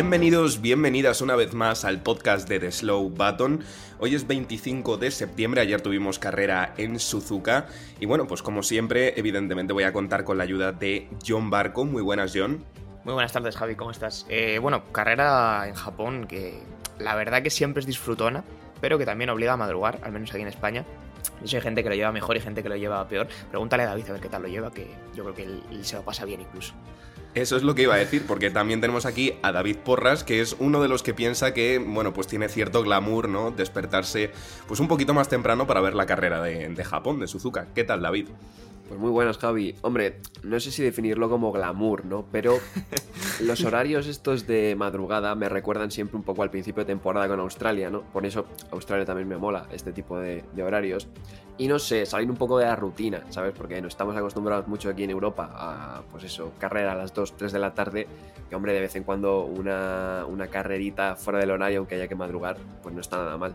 Bienvenidos, bienvenidas una vez más al podcast de The Slow Button. Hoy es 25 de septiembre, ayer tuvimos carrera en Suzuka y bueno, pues como siempre, evidentemente voy a contar con la ayuda de John Barco. Muy buenas, John. Muy buenas tardes, Javi, ¿cómo estás? Eh, bueno, carrera en Japón que la verdad que siempre es disfrutona, pero que también obliga a madrugar, al menos aquí en España. Hecho, hay gente que lo lleva mejor y gente que lo lleva peor. Pregúntale a David a ver qué tal lo lleva, que yo creo que él se lo pasa bien incluso. Eso es lo que iba a decir, porque también tenemos aquí a David Porras, que es uno de los que piensa que, bueno, pues tiene cierto glamour, ¿no? Despertarse, pues un poquito más temprano para ver la carrera de, de Japón, de Suzuka. ¿Qué tal, David? Pues muy buenas, Javi. Hombre, no sé si definirlo como glamour, ¿no? Pero los horarios estos de madrugada me recuerdan siempre un poco al principio de temporada con Australia, ¿no? Por eso Australia también me mola este tipo de, de horarios. Y no sé, salir un poco de la rutina, ¿sabes? Porque no estamos acostumbrados mucho aquí en Europa a, pues eso, carrera a las 2, 3 de la tarde. Que, hombre, de vez en cuando una, una carrerita fuera del horario, aunque haya que madrugar, pues no está nada mal.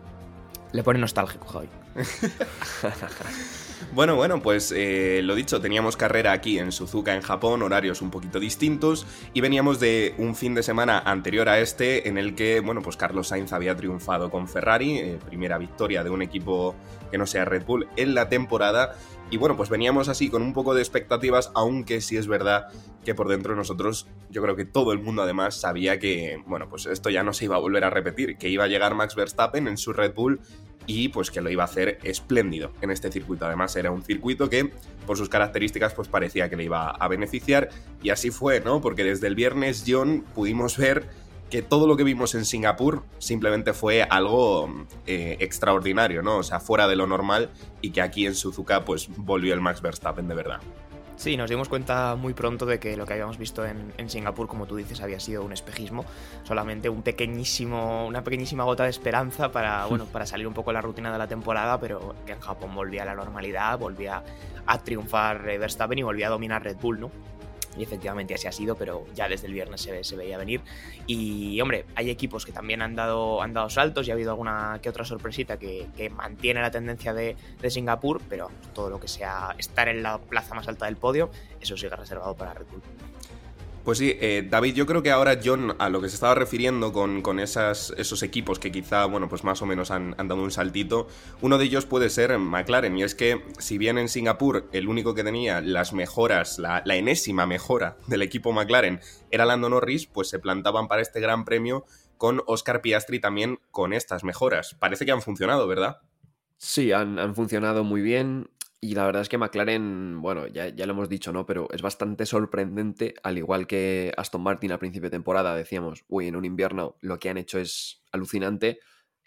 Le pone nostálgico, Javi. Bueno, bueno, pues eh, lo dicho, teníamos carrera aquí en Suzuka, en Japón, horarios un poquito distintos, y veníamos de un fin de semana anterior a este en el que, bueno, pues Carlos Sainz había triunfado con Ferrari, eh, primera victoria de un equipo que no sea Red Bull en la temporada, y bueno, pues veníamos así con un poco de expectativas, aunque sí es verdad que por dentro de nosotros, yo creo que todo el mundo además sabía que, bueno, pues esto ya no se iba a volver a repetir, que iba a llegar Max Verstappen en su Red Bull y pues que lo iba a hacer espléndido en este circuito. Además era un circuito que por sus características pues parecía que le iba a beneficiar y así fue, ¿no? Porque desde el viernes John pudimos ver que todo lo que vimos en Singapur simplemente fue algo eh, extraordinario, ¿no? O sea, fuera de lo normal y que aquí en Suzuka pues volvió el Max Verstappen de verdad. Sí, nos dimos cuenta muy pronto de que lo que habíamos visto en, en, Singapur, como tú dices, había sido un espejismo, solamente un pequeñísimo, una pequeñísima gota de esperanza para, bueno, para salir un poco de la rutina de la temporada, pero que en Japón volvía a la normalidad, volvía a triunfar Verstappen y volvía a dominar Red Bull, ¿no? Y efectivamente así ha sido, pero ya desde el viernes se, veía venir. Y hombre, hay equipos que también han dado, han dado saltos y ha habido alguna que otra sorpresita que, que mantiene la tendencia de, de, Singapur, pero todo lo que sea estar en la plaza más alta del podio, eso sigue reservado para Red Bull. Pues sí, eh, David, yo creo que ahora John, a lo que se estaba refiriendo con, con esos equipos que quizá, bueno, pues más o menos han, dado un saltito, uno de ellos puede ser McLaren, y es que si bien en Singapur el único que tenía las mejoras, la, enésima mejora del equipo McLaren era Lando Norris, pues se plantaban para este gran premio con Oscar Piastri también con estas mejoras. Parece que han funcionado, ¿verdad? Sí, han funcionado muy bien. Y la verdad es que McLaren, bueno, ya, ya, lo hemos dicho, ¿no? Pero es bastante sorprendente, al igual que Aston Martin al principio de temporada, decíamos, uy, en un invierno lo que han hecho es alucinante.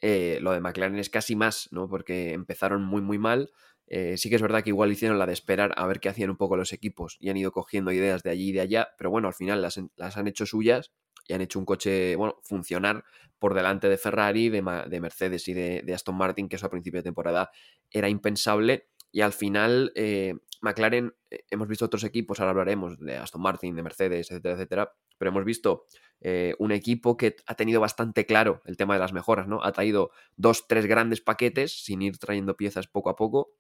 Eh, lo de McLaren es casi más, ¿no? Porque empezaron muy, muy mal. Eh, sí que es verdad que igual hicieron la de esperar a ver qué hacían un poco los equipos y han ido cogiendo ideas de allí y de allá, pero bueno, al final las, las han hecho suyas y han hecho un coche, bueno, funcionar por delante de Ferrari, de, de Mercedes y de, de Aston Martin, que eso a principio de temporada era impensable y al final, eh, McLaren, eh, hemos visto otros equipos, ahora hablaremos de Aston Martin, de Mercedes, etcétera, etcétera, pero hemos visto eh, un equipo que ha tenido bastante claro el tema de las mejoras, ¿no? Ha traído dos, tres grandes paquetes, sin ir trayendo piezas poco a poco.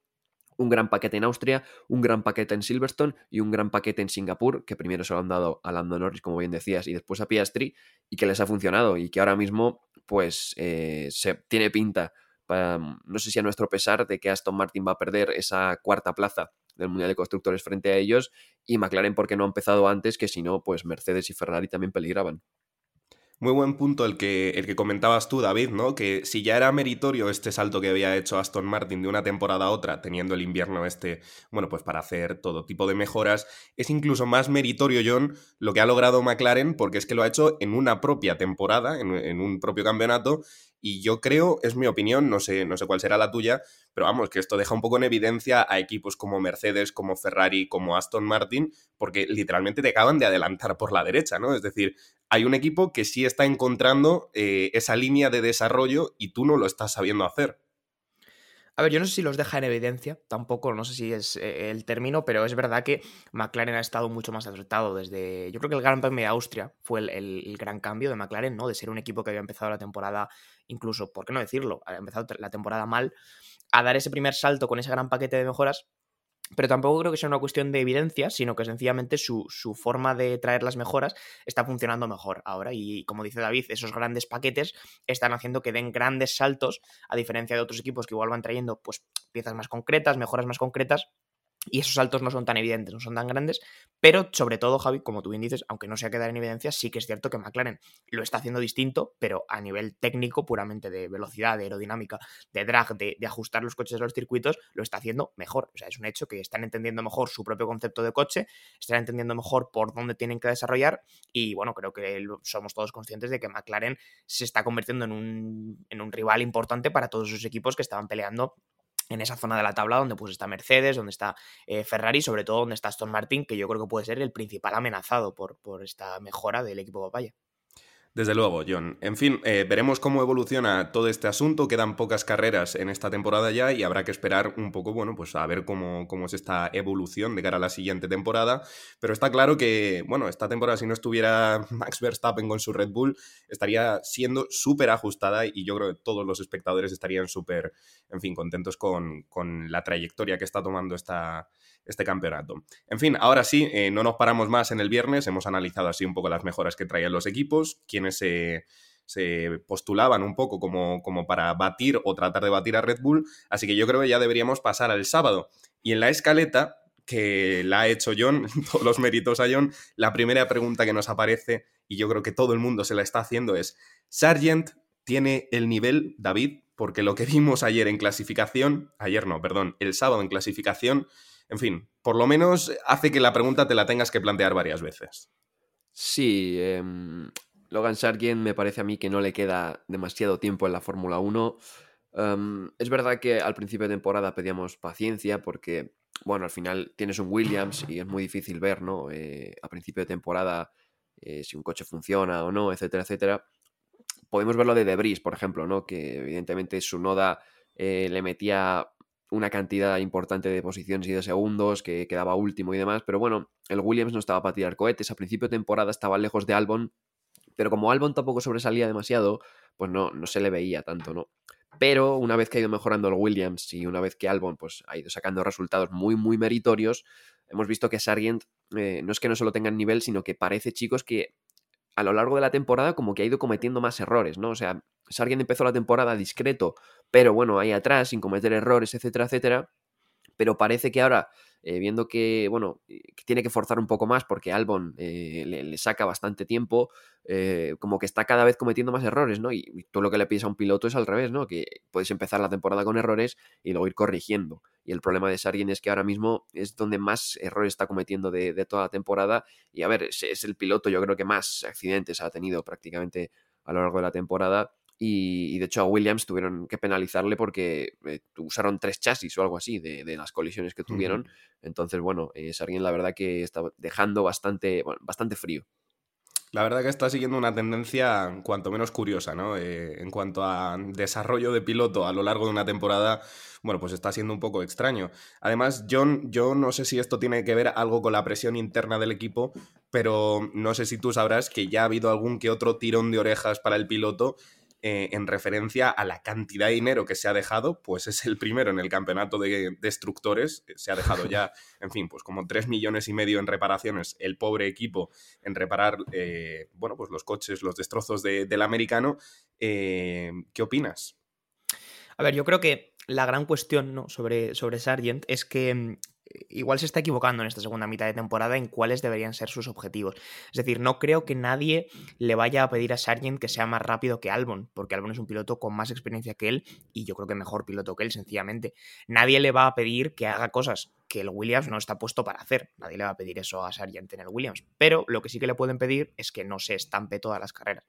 Un gran paquete en Austria, un gran paquete en Silverstone y un gran paquete en Singapur, que primero se lo han dado a Lando Norris, como bien decías, y después a Piastri, y que les ha funcionado, y que ahora mismo, pues, eh, se tiene pinta no sé si a nuestro pesar de que Aston Martin va a perder esa cuarta plaza del Mundial de Constructores frente a ellos y McLaren porque no ha empezado antes, que si no, pues Mercedes y Ferrari también peligraban. Muy buen punto el que, el que comentabas tú, David, ¿no? Que si ya era meritorio este salto que había hecho Aston Martin de una temporada a otra, teniendo el invierno este, bueno, pues para hacer todo tipo de mejoras, es incluso más meritorio, John, lo que ha logrado McLaren, porque es que lo ha hecho en una propia temporada, en, en un propio campeonato, Y yo creo, es mi opinión, no sé, no sé cuál será la tuya, pero vamos, que esto deja un poco en evidencia a equipos como Mercedes, como Ferrari, como Aston Martin, porque literalmente te acaban de adelantar por la derecha, ¿no? Es decir, hay un equipo que sí está encontrando eh, esa línea de desarrollo y tú no lo estás sabiendo hacer. A ver, yo no sé si los deja en evidencia, tampoco, no sé si es eh, el término, pero es verdad que McLaren ha estado mucho más acertado desde. Yo creo que el Gran Premio de Austria fue el, gran cambio de McLaren, ¿no? De ser un equipo que había empezado la temporada, incluso, ¿por qué no decirlo? Había empezado la temporada mal, a dar ese primer salto con ese gran paquete de mejoras pero tampoco creo que sea una cuestión de evidencia, sino que sencillamente su, forma de traer las mejoras está funcionando mejor ahora. Y como dice David, esos grandes paquetes están haciendo que den grandes saltos, a diferencia de otros equipos que igual van trayendo pues, piezas más concretas, mejoras más concretas, y esos saltos no son tan evidentes, no son tan grandes, pero sobre todo, Javi, como tú bien dices, aunque no se ha quedado en evidencia, sí que es cierto que McLaren lo está haciendo distinto, pero a nivel técnico, puramente de velocidad, de aerodinámica, de drag, de, ajustar los coches a los circuitos, lo está haciendo mejor. O sea, es un hecho que están entendiendo mejor su propio concepto de coche, están entendiendo mejor por dónde tienen que desarrollar y bueno, creo que somos todos conscientes de que McLaren se está convirtiendo en un, en un rival importante para todos esos equipos que estaban peleando en esa zona de la tabla donde pues está Mercedes, donde está eh, Ferrari, sobre todo donde está Aston Martin, que yo creo que puede ser el principal amenazado por, por esta mejora del equipo papaya. Desde luego, John. En fin, eh, veremos cómo evoluciona todo este asunto. Quedan pocas carreras en esta temporada ya y habrá que esperar un poco, bueno, pues a ver cómo, cómo es esta evolución de cara a la siguiente temporada. Pero está claro que, bueno, esta temporada si no estuviera Max Verstappen con su Red Bull, estaría siendo súper ajustada y yo creo que todos los espectadores estarían súper, en fin, contentos con, con la trayectoria que está tomando esta, este campeonato. En fin, ahora sí, eh, no nos paramos más en el viernes, hemos analizado así un poco las mejoras que traían los equipos, quienes se, postulaban un poco como, como para batir o tratar de batir a Red Bull, así que yo creo que ya deberíamos pasar al sábado. Y en la escaleta, que la ha hecho John, todos los méritos a John, la primera pregunta que nos aparece, y yo creo que todo el mundo se la está haciendo, es, ¿Sargent tiene el nivel, David? Porque lo que vimos ayer en clasificación, ayer no, perdón, el sábado en clasificación, en fin, por lo menos hace que la pregunta te la tengas que plantear varias veces. Sí, em, Logan Sargent me parece a mí que no le queda demasiado tiempo en la Fórmula 1. Em, es verdad que al principio de temporada pedíamos paciencia porque, bueno, al final tienes un Williams y es muy difícil ver, ¿no? Eh, a principio de temporada eh, si un coche funciona o no, etcétera, etcétera. Podemos verlo de Debris, por ejemplo, ¿no? Que evidentemente su noda eh, le metía una cantidad importante de posiciones y de segundos, que quedaba último y demás, pero bueno, el Williams no estaba para tirar cohetes, a principio de temporada estaba lejos de Albon, pero como Albon tampoco sobresalía demasiado, pues no, no se le veía tanto, ¿no? Pero una vez que ha ido mejorando el Williams y una vez que Albon pues, ha ido sacando resultados muy, muy meritorios, hemos visto que Sargent eh, no es que no solo tenga nivel, sino que parece, chicos, que a lo largo de la temporada como que ha ido cometiendo más errores, ¿no? O sea, Sargent empezó la temporada discreto, pero bueno, ahí atrás, sin cometer errores, etcétera, etcétera. Pero parece que ahora, eh, viendo que, bueno, eh, tiene que forzar un poco más porque Albon eh, le, saca bastante tiempo, como que está cada vez cometiendo más errores, ¿no? Y, tú lo que le pides a un piloto es al revés, ¿no? Que puedes empezar la temporada con errores y luego ir corrigiendo. Y el problema de Sargent es que ahora mismo es donde más errores está cometiendo de, toda la temporada. Y a ver, es, es el piloto, yo creo que más accidentes ha tenido prácticamente a lo largo de la temporada y, de hecho a Williams tuvieron que penalizarle porque eh, usaron tres chasis o algo así de, las colisiones que tuvieron. Entonces, bueno, es alguien la verdad que está dejando bastante, bastante frío. La verdad que está siguiendo una tendencia cuanto menos curiosa, ¿no? Eh, en cuanto a desarrollo de piloto a lo largo de una temporada, bueno, pues está siendo un poco extraño. Además, John, yo no sé si esto tiene que ver algo con la presión interna del equipo, pero no sé si tú sabrás que ya ha habido algún que otro tirón de orejas para el piloto eh, en referencia a la cantidad de dinero que se ha dejado, pues es el primero en el campeonato de destructores. Eh, se ha dejado ya, en fin, pues como 3 millones y medio en reparaciones, el pobre equipo en reparar, eh, bueno, pues los coches, los destrozos del americano. ¿Qué opinas? A ver, yo creo que la gran cuestión ¿no? sobre, sobre Sargent es que mm, igual se está equivocando en esta segunda mitad de temporada en cuáles deberían ser sus objetivos. Es decir, no creo que nadie le vaya a pedir a Sargent que sea más rápido que Albon, porque Albon es un piloto con más experiencia que él y yo creo que mejor piloto que él, sencillamente. Nadie le va a pedir que haga cosas que el Williams no está puesto para hacer. Nadie le va a pedir eso a Sargent en el Williams. Pero lo que sí que le pueden pedir es que no se estampe todas las carreras.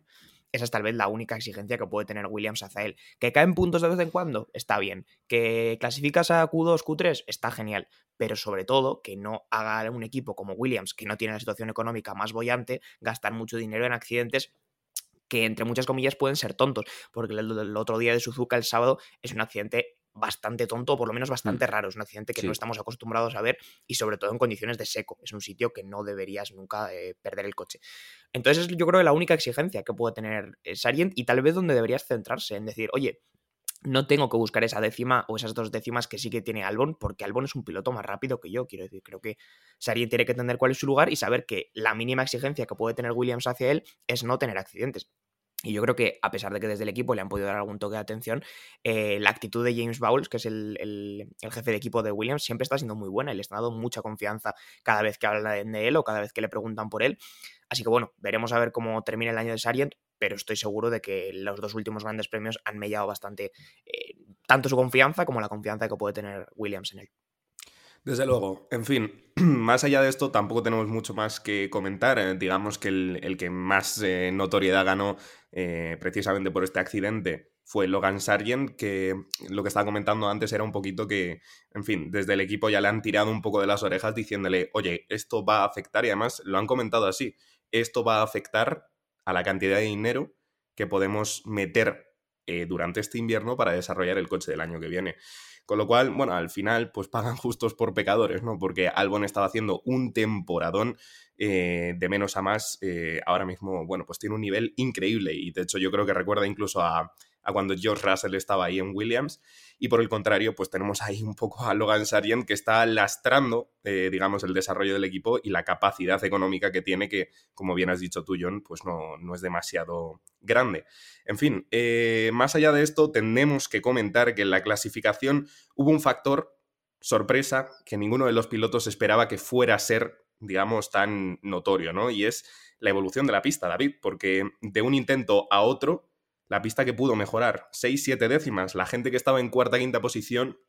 Esa es tal vez la única exigencia que puede tener Williams hacia él. ¿Que caen puntos de vez en cuando? Está bien. ¿Que clasificas a Q2, Q3? Está genial. Pero sobre todo, que no haga un equipo como Williams, que no tiene la situación económica más bollante, gastar mucho dinero en accidentes que entre muchas comillas pueden ser tontos, porque el, otro día de Suzuka, el sábado, es un accidente bastante tonto, o por lo menos bastante mm. raro. Es un accidente que no estamos acostumbrados a ver y sobre todo en condiciones de seco. Es un sitio que no deberías nunca eh, perder el coche. Entonces yo creo que la única exigencia que puede tener eh, Sargent y tal vez donde deberías centrarse en decir, oye, no tengo que buscar esa décima o esas dos décimas que sí que tiene Albon, porque Albon es un piloto más rápido que yo. Quiero decir, creo que Sargent tiene que entender cuál es su lugar y saber que la mínima exigencia que puede tener Williams hacia él es no tener accidentes. Y yo creo que, a pesar de que desde el equipo le han podido dar algún toque de atención, eh, la actitud de James Bowles, que es el, jefe de equipo de Williams, siempre está siendo muy buena y le está dando mucha confianza cada vez que hablan de él o cada vez que le preguntan por él. Así que bueno, veremos a ver cómo termina el año de Sargent, pero estoy seguro de que los dos últimos grandes premios han mellado bastante eh, tanto su confianza como la confianza que puede tener Williams en él. Desde luego. En fin, más allá de esto, tampoco tenemos mucho más que comentar. Eh, digamos que el, que más notoriedad ganó eh, precisamente por este accidente fue Logan Sargent, que lo que estaba comentando antes era un poquito que, en fin, desde el equipo ya le han tirado un poco de las orejas diciéndole, oye, esto va a afectar, y además lo han comentado así, esto va a afectar a la cantidad de dinero que podemos meter durante este invierno para desarrollar el coche del año que viene. Con lo cual, bueno, al final, pues pagan justos por pecadores, ¿no? Porque Albon estaba haciendo un temporadón eh, de menos a más. Eh, ahora mismo, bueno, pues tiene un nivel increíble. Y de hecho, yo creo que recuerda incluso a, a cuando George Russell estaba ahí en Williams. Y por el contrario, pues tenemos ahí un poco a Logan Sargent que está lastrando, eh, digamos, el desarrollo del equipo y la capacidad económica que tiene, que, como bien has dicho tú, John, pues no, no es demasiado grande. En fin, eh, más allá de esto, tenemos que comentar que en la clasificación hubo un factor sorpresa que ninguno de los pilotos esperaba que fuera a ser, digamos, tan notorio, ¿no? Y es la evolución de la pista, David, porque de un intento a otro la pista que pudo mejorar 6-7 décimas. La gente que estaba en cuarta quinta posición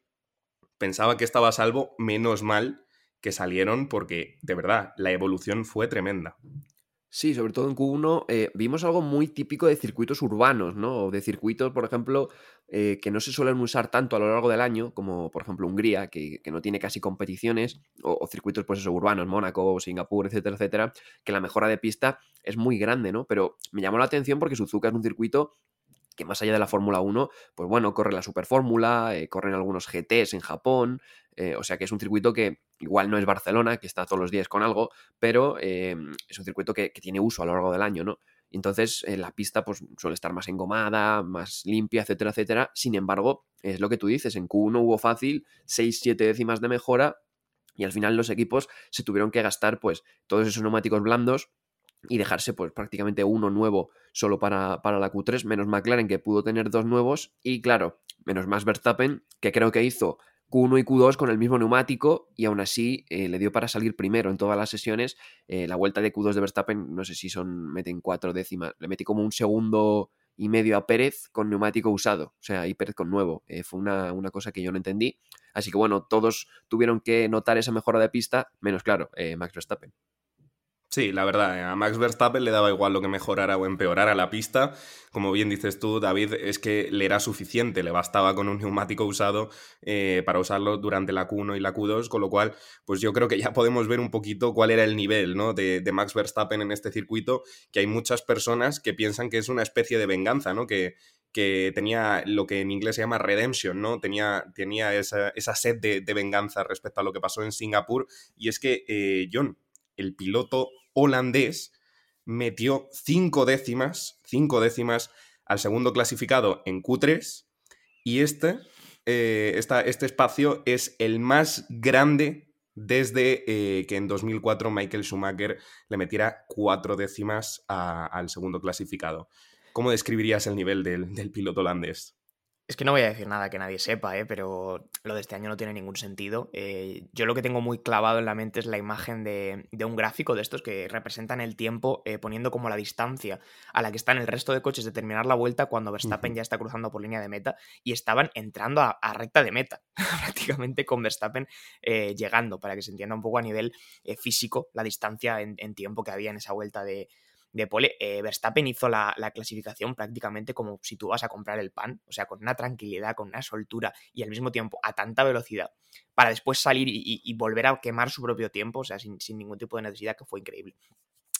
pensaba que estaba a salvo, menos mal que salieron porque de verdad la evolución fue tremenda. Sí, sobre todo en Q1 eh, vimos algo muy típico de circuitos urbanos, ¿no? O de circuitos, por ejemplo, eh, que no se suelen usar tanto a lo largo del año, como por ejemplo Hungría, que, no tiene casi competiciones, o, circuitos, pues eso, urbanos, Mónaco, Singapur, etcétera, etcétera, que la mejora de pista es muy grande, ¿no? Pero me llamó la atención porque Suzuka es un circuito que más allá de la Fórmula 1, pues bueno, corre la Super Fórmula, eh, corren algunos GTs en Japón, eh, o sea que es un circuito que igual no es Barcelona, que está todos los días con algo, pero eh, es un circuito que, tiene uso a lo largo del año, ¿no? Entonces la pista pues, suele estar más engomada, más limpia, etcétera, etcétera. Sin embargo, es lo que tú dices, en Q1 hubo fácil 6-7 décimas de mejora y al final los equipos se tuvieron que gastar pues todos esos neumáticos blandos y dejarse pues prácticamente uno nuevo solo para, para, la Q3, menos McLaren que pudo tener dos nuevos y claro, menos más Verstappen que creo que hizo Q1 y Q2 con el mismo neumático y aún así eh, le dio para salir primero en todas las sesiones. Eh, la vuelta de Q2 de Verstappen, no sé si son, meten cuatro décimas, le metí como un segundo y medio a Pérez con neumático usado, o sea, y Pérez con nuevo. Eh, fue una, una, cosa que yo no entendí. Así que bueno, todos tuvieron que notar esa mejora de pista, menos claro, Max Verstappen. Sí, la verdad, eh, a Max Verstappen le daba igual lo que mejorara o empeorara la pista. Como bien dices tú, David, es que le era suficiente, le bastaba con un neumático usado eh, para usarlo durante la Q1 y la Q2, con lo cual, pues yo creo que ya podemos ver un poquito cuál era el nivel ¿no? de, Max Verstappen en este circuito, que hay muchas personas que piensan que es una especie de venganza, ¿no? Que, que tenía lo que en inglés se llama redemption, ¿no? Tenía, tenía esa, esa sed de, venganza respecto a lo que pasó en Singapur. Y es que, eh, John, el piloto holandés metió cinco décimas, cinco décimas al segundo clasificado en Q3 y este, eh, este espacio es el más grande desde eh, que en 2004 Michael Schumacher le metiera cuatro décimas al segundo clasificado. ¿Cómo describirías el nivel del piloto holandés? Es que no voy a decir nada que nadie sepa, ¿eh? pero lo de este año no tiene ningún sentido. Eh, yo lo que tengo muy clavado en la mente es la imagen de, un gráfico de estos que representan el tiempo eh, poniendo como la distancia a la que están el resto de coches de terminar la vuelta cuando Verstappen ya está cruzando por línea de meta y estaban entrando a, recta de meta, prácticamente con Verstappen eh, llegando, para que se entienda un poco a nivel físico la distancia en, tiempo que había en esa vuelta de, de pole, eh, Verstappen hizo la, clasificación prácticamente como si tú vas a comprar el pan, o sea, con una tranquilidad, con una soltura y al mismo tiempo a tanta velocidad, para después salir y, volver a quemar su propio tiempo, o sea, sin, sin ningún tipo de necesidad, que fue increíble.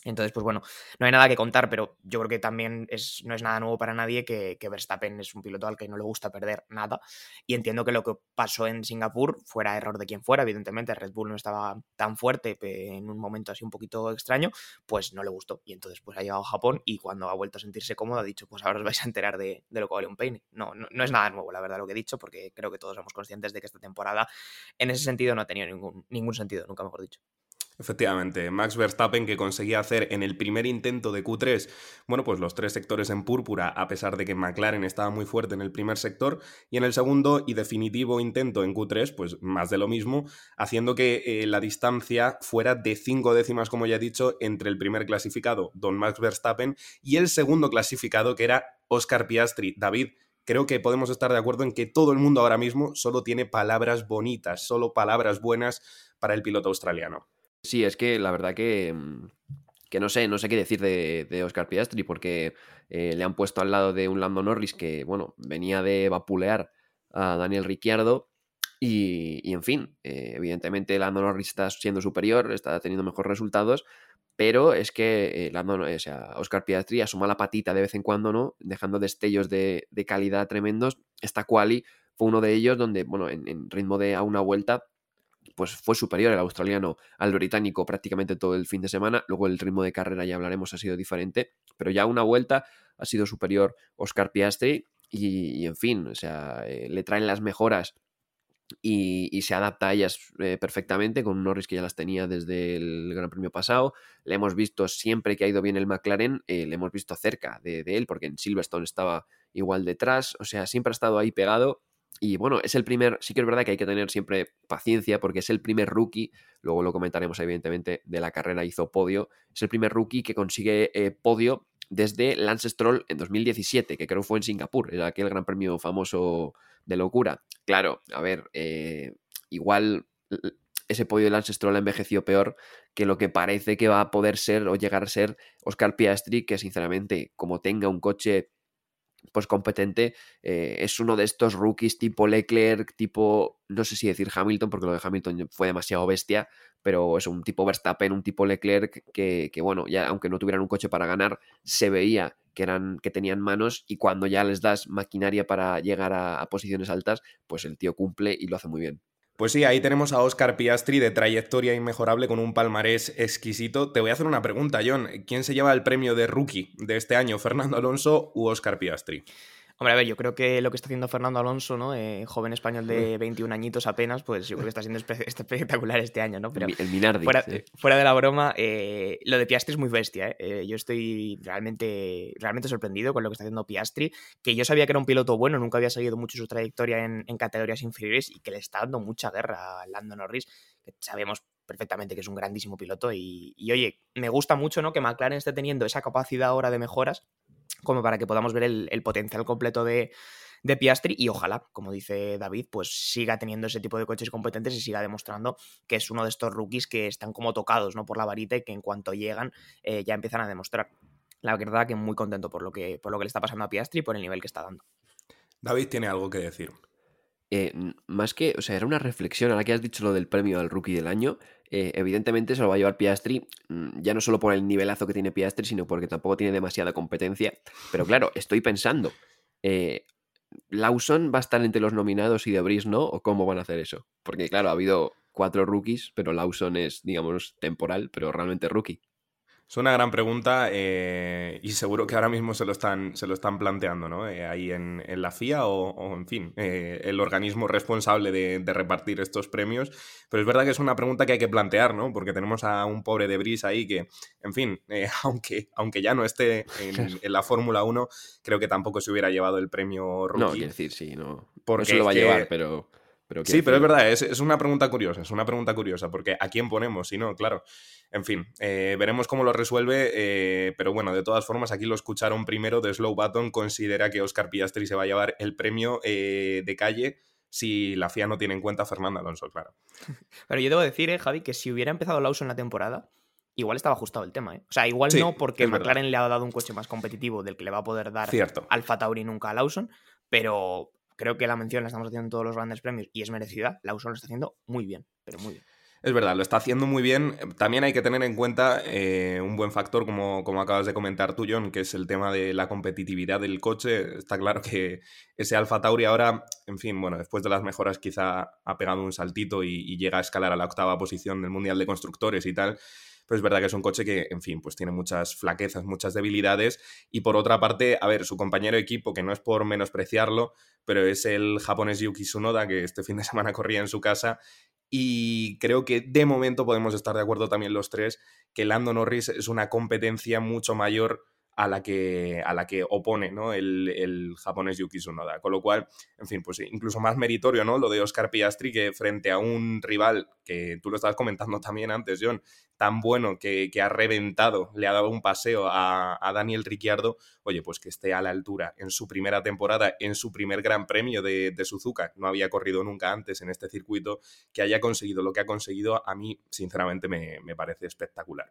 Entonces, pues bueno, no hay nada que contar, pero yo creo que también es, no es nada nuevo para nadie que, Verstappen es un piloto al que no le gusta perder nada. Y entiendo que lo que pasó en Singapur fuera error de quien fuera, evidentemente Red Bull no estaba tan fuerte en un momento así un poquito extraño, pues no le gustó. Y entonces pues ha llegado a Japón y cuando ha vuelto a sentirse cómodo ha dicho, pues ahora os vais a enterar de, lo que vale un peine. No, no, es nada nuevo, la verdad, lo que he dicho, porque creo que todos somos conscientes de que esta temporada en ese sentido no ha tenido ningún, ningún sentido, nunca mejor dicho. Efectivamente, Max Verstappen que conseguía hacer en el primer intento de Q3, bueno, pues los tres sectores en púrpura, a pesar de que McLaren estaba muy fuerte en el primer sector, y en el segundo y definitivo intento en Q3, pues más de lo mismo, haciendo que eh, la distancia fuera de cinco décimas, como ya he dicho, entre el primer clasificado, Don Max Verstappen, y el segundo clasificado, que era Oscar Piastri. David, creo que podemos estar de acuerdo en que todo el mundo ahora mismo solo tiene palabras bonitas, solo palabras buenas para el piloto australiano. Sí, es que la verdad que, mm, que no sé, no sé qué decir de, Oscar Piastri, porque eh, le han puesto al lado de un Lando Norris que, bueno, venía de vapulear a Daniel Ricciardo. Y, en fin, eh, evidentemente Lando Norris está siendo superior, está teniendo mejores resultados, pero es que eh, Lando, o sea, Oscar Piastri asoma la patita de vez en cuando, ¿no? Dejando destellos de, calidad tremendos. Esta quali fue uno de ellos donde, bueno, en, en ritmo de a una vuelta pues fue superior el australiano al británico prácticamente todo el fin de semana. Luego el ritmo de carrera, ya hablaremos, ha sido diferente, pero ya una vuelta ha sido superior Oscar Piastri y, en fin, o sea, eh, le traen las mejoras y, se adapta a ellas eh, perfectamente con un Norris que ya las tenía desde el Gran Premio pasado. Le hemos visto siempre que ha ido bien el McLaren, eh, le hemos visto cerca de, de él porque en Silverstone estaba igual detrás, o sea, siempre ha estado ahí pegado y bueno, es el primer, sí que es verdad que hay que tener siempre paciencia porque es el primer rookie, luego lo comentaremos evidentemente, de la carrera hizo podio, es el primer rookie que consigue eh, podio desde Lance Stroll en 2017, que creo fue en Singapur, era aquel gran premio famoso de locura. Claro, a ver, eh, igual ese podio de Lance Stroll ha envejecido peor que lo que parece que va a poder ser o llegar a ser Oscar Piastri, que sinceramente, como tenga un coche pues competente, eh, es uno de estos rookies tipo Leclerc, tipo, no sé si decir Hamilton, porque lo de Hamilton fue demasiado bestia, pero es un tipo Verstappen, un tipo Leclerc, que, bueno, ya aunque no tuvieran un coche para ganar, se veía que, eran, que tenían manos y cuando ya les das maquinaria para llegar a posiciones altas, pues el tío cumple y lo hace muy bien. Pues sí, ahí tenemos a Oscar Piastri de trayectoria inmejorable con un palmarés exquisito. Te voy a hacer una pregunta, John. ¿Quién se lleva el premio de rookie de este año, Fernando Alonso u Oscar Piastri? Hombre, a ver, yo creo que lo que está haciendo Fernando Alonso, ¿no? Eh, joven español de 21 añitos apenas, pues yo creo que está siendo espectacular este año, ¿no? Pero el Minardi. Fuera, fuera de la broma, eh, lo de Piastri es muy bestia, ¿eh? Yo estoy realmente, realmente sorprendido con lo que está haciendo Piastri, que yo sabía que era un piloto bueno, nunca había seguido mucho su trayectoria en, categorías inferiores y que le está dando mucha guerra a Lando Norris, que sabemos perfectamente que es un grandísimo piloto y, y oye, me gusta mucho, ¿no? Que McLaren esté teniendo esa capacidad ahora de mejoras como para que podamos ver el, potencial completo de, Piastri y ojalá, como dice David, pues siga teniendo ese tipo de coches competentes y siga demostrando que es uno de estos rookies que están como tocados ¿no? por la varita y que en cuanto llegan eh, ya empiezan a demostrar. La verdad que muy contento por lo que, por lo que le está pasando a Piastri y por el nivel que está dando. David tiene algo que decir. Eh, más que, o sea, era una reflexión, ahora que has dicho lo del premio al rookie del año, eh, evidentemente se lo va a llevar Piastri, mm, ya no solo por el nivelazo que tiene Piastri, sino porque tampoco tiene demasiada competencia. Pero claro, estoy pensando, eh, ¿Lawson va a estar entre los nominados y Debris no? ¿O cómo van a hacer eso? Porque claro, ha habido cuatro rookies, pero Lawson es, digamos, temporal, pero realmente rookie. Es una gran pregunta eh, y seguro que ahora mismo se lo están, se lo están planteando, ¿no? Eh, ahí en, la FIA o, en fin, eh, el organismo responsable de, repartir estos premios. Pero es verdad que es una pregunta que hay que plantear, ¿no? Porque tenemos a un pobre de Bris ahí que, en fin, aunque, aunque ya no esté en, la Fórmula 1, creo que tampoco se hubiera llevado el premio rookie. No, quiero decir, sí, no. Porque no se lo va a llevar, pero sí, pero es verdad, es, una pregunta curiosa, es una pregunta curiosa, porque ¿a quién ponemos? Si no, claro. En fin, eh, veremos cómo lo resuelve, eh, pero bueno, de todas formas, aquí lo escucharon primero de Slow Button, considera que Oscar Piastri se va a llevar el premio eh, de calle si la FIA no tiene en cuenta a Fernando Alonso, claro. Pero yo debo decir, Javi, que si hubiera empezado Lawson la temporada, igual estaba ajustado el tema, ¿eh? O sea, igual no porque McLaren le ha dado un coche más competitivo del que le va a poder dar Cierto. Alfa Tauri nunca a Lawson, pero creo que la mención la estamos haciendo en todos los grandes premios y es merecida. Lawson lo está haciendo muy bien, pero muy bien. Es verdad, lo está haciendo muy bien. También hay que tener en cuenta eh, un buen factor, como, como acabas de comentar tú, John, que es el tema de la competitividad del coche. Está claro que ese Alfa Tauri ahora, en fin, bueno, después de las mejoras quizá ha pegado un saltito y, y llega a escalar a la octava posición del Mundial de Constructores y tal es verdad que es un coche que, en fin, pues tiene muchas flaquezas, muchas debilidades. Y por otra parte, a ver, su compañero de equipo, que no es por menospreciarlo, pero es el japonés Yuki Tsunoda, que este fin de semana corría en su casa. Y creo que de momento podemos estar de acuerdo también los tres que Lando Norris es una competencia mucho mayor a la que, a la que opone ¿no? el, japonés Yuki Tsunoda. Con lo cual, en fin, pues incluso más meritorio ¿no? lo de Oscar Piastri que frente a un rival que tú lo estabas comentando también antes, John, tan bueno que, ha reventado, le ha dado un paseo a, Daniel Ricciardo, oye, pues que esté a la altura en su primera temporada, en su primer gran premio de, Suzuka, no había corrido nunca antes en este circuito, que haya conseguido lo que ha conseguido, a mí sinceramente me parece espectacular.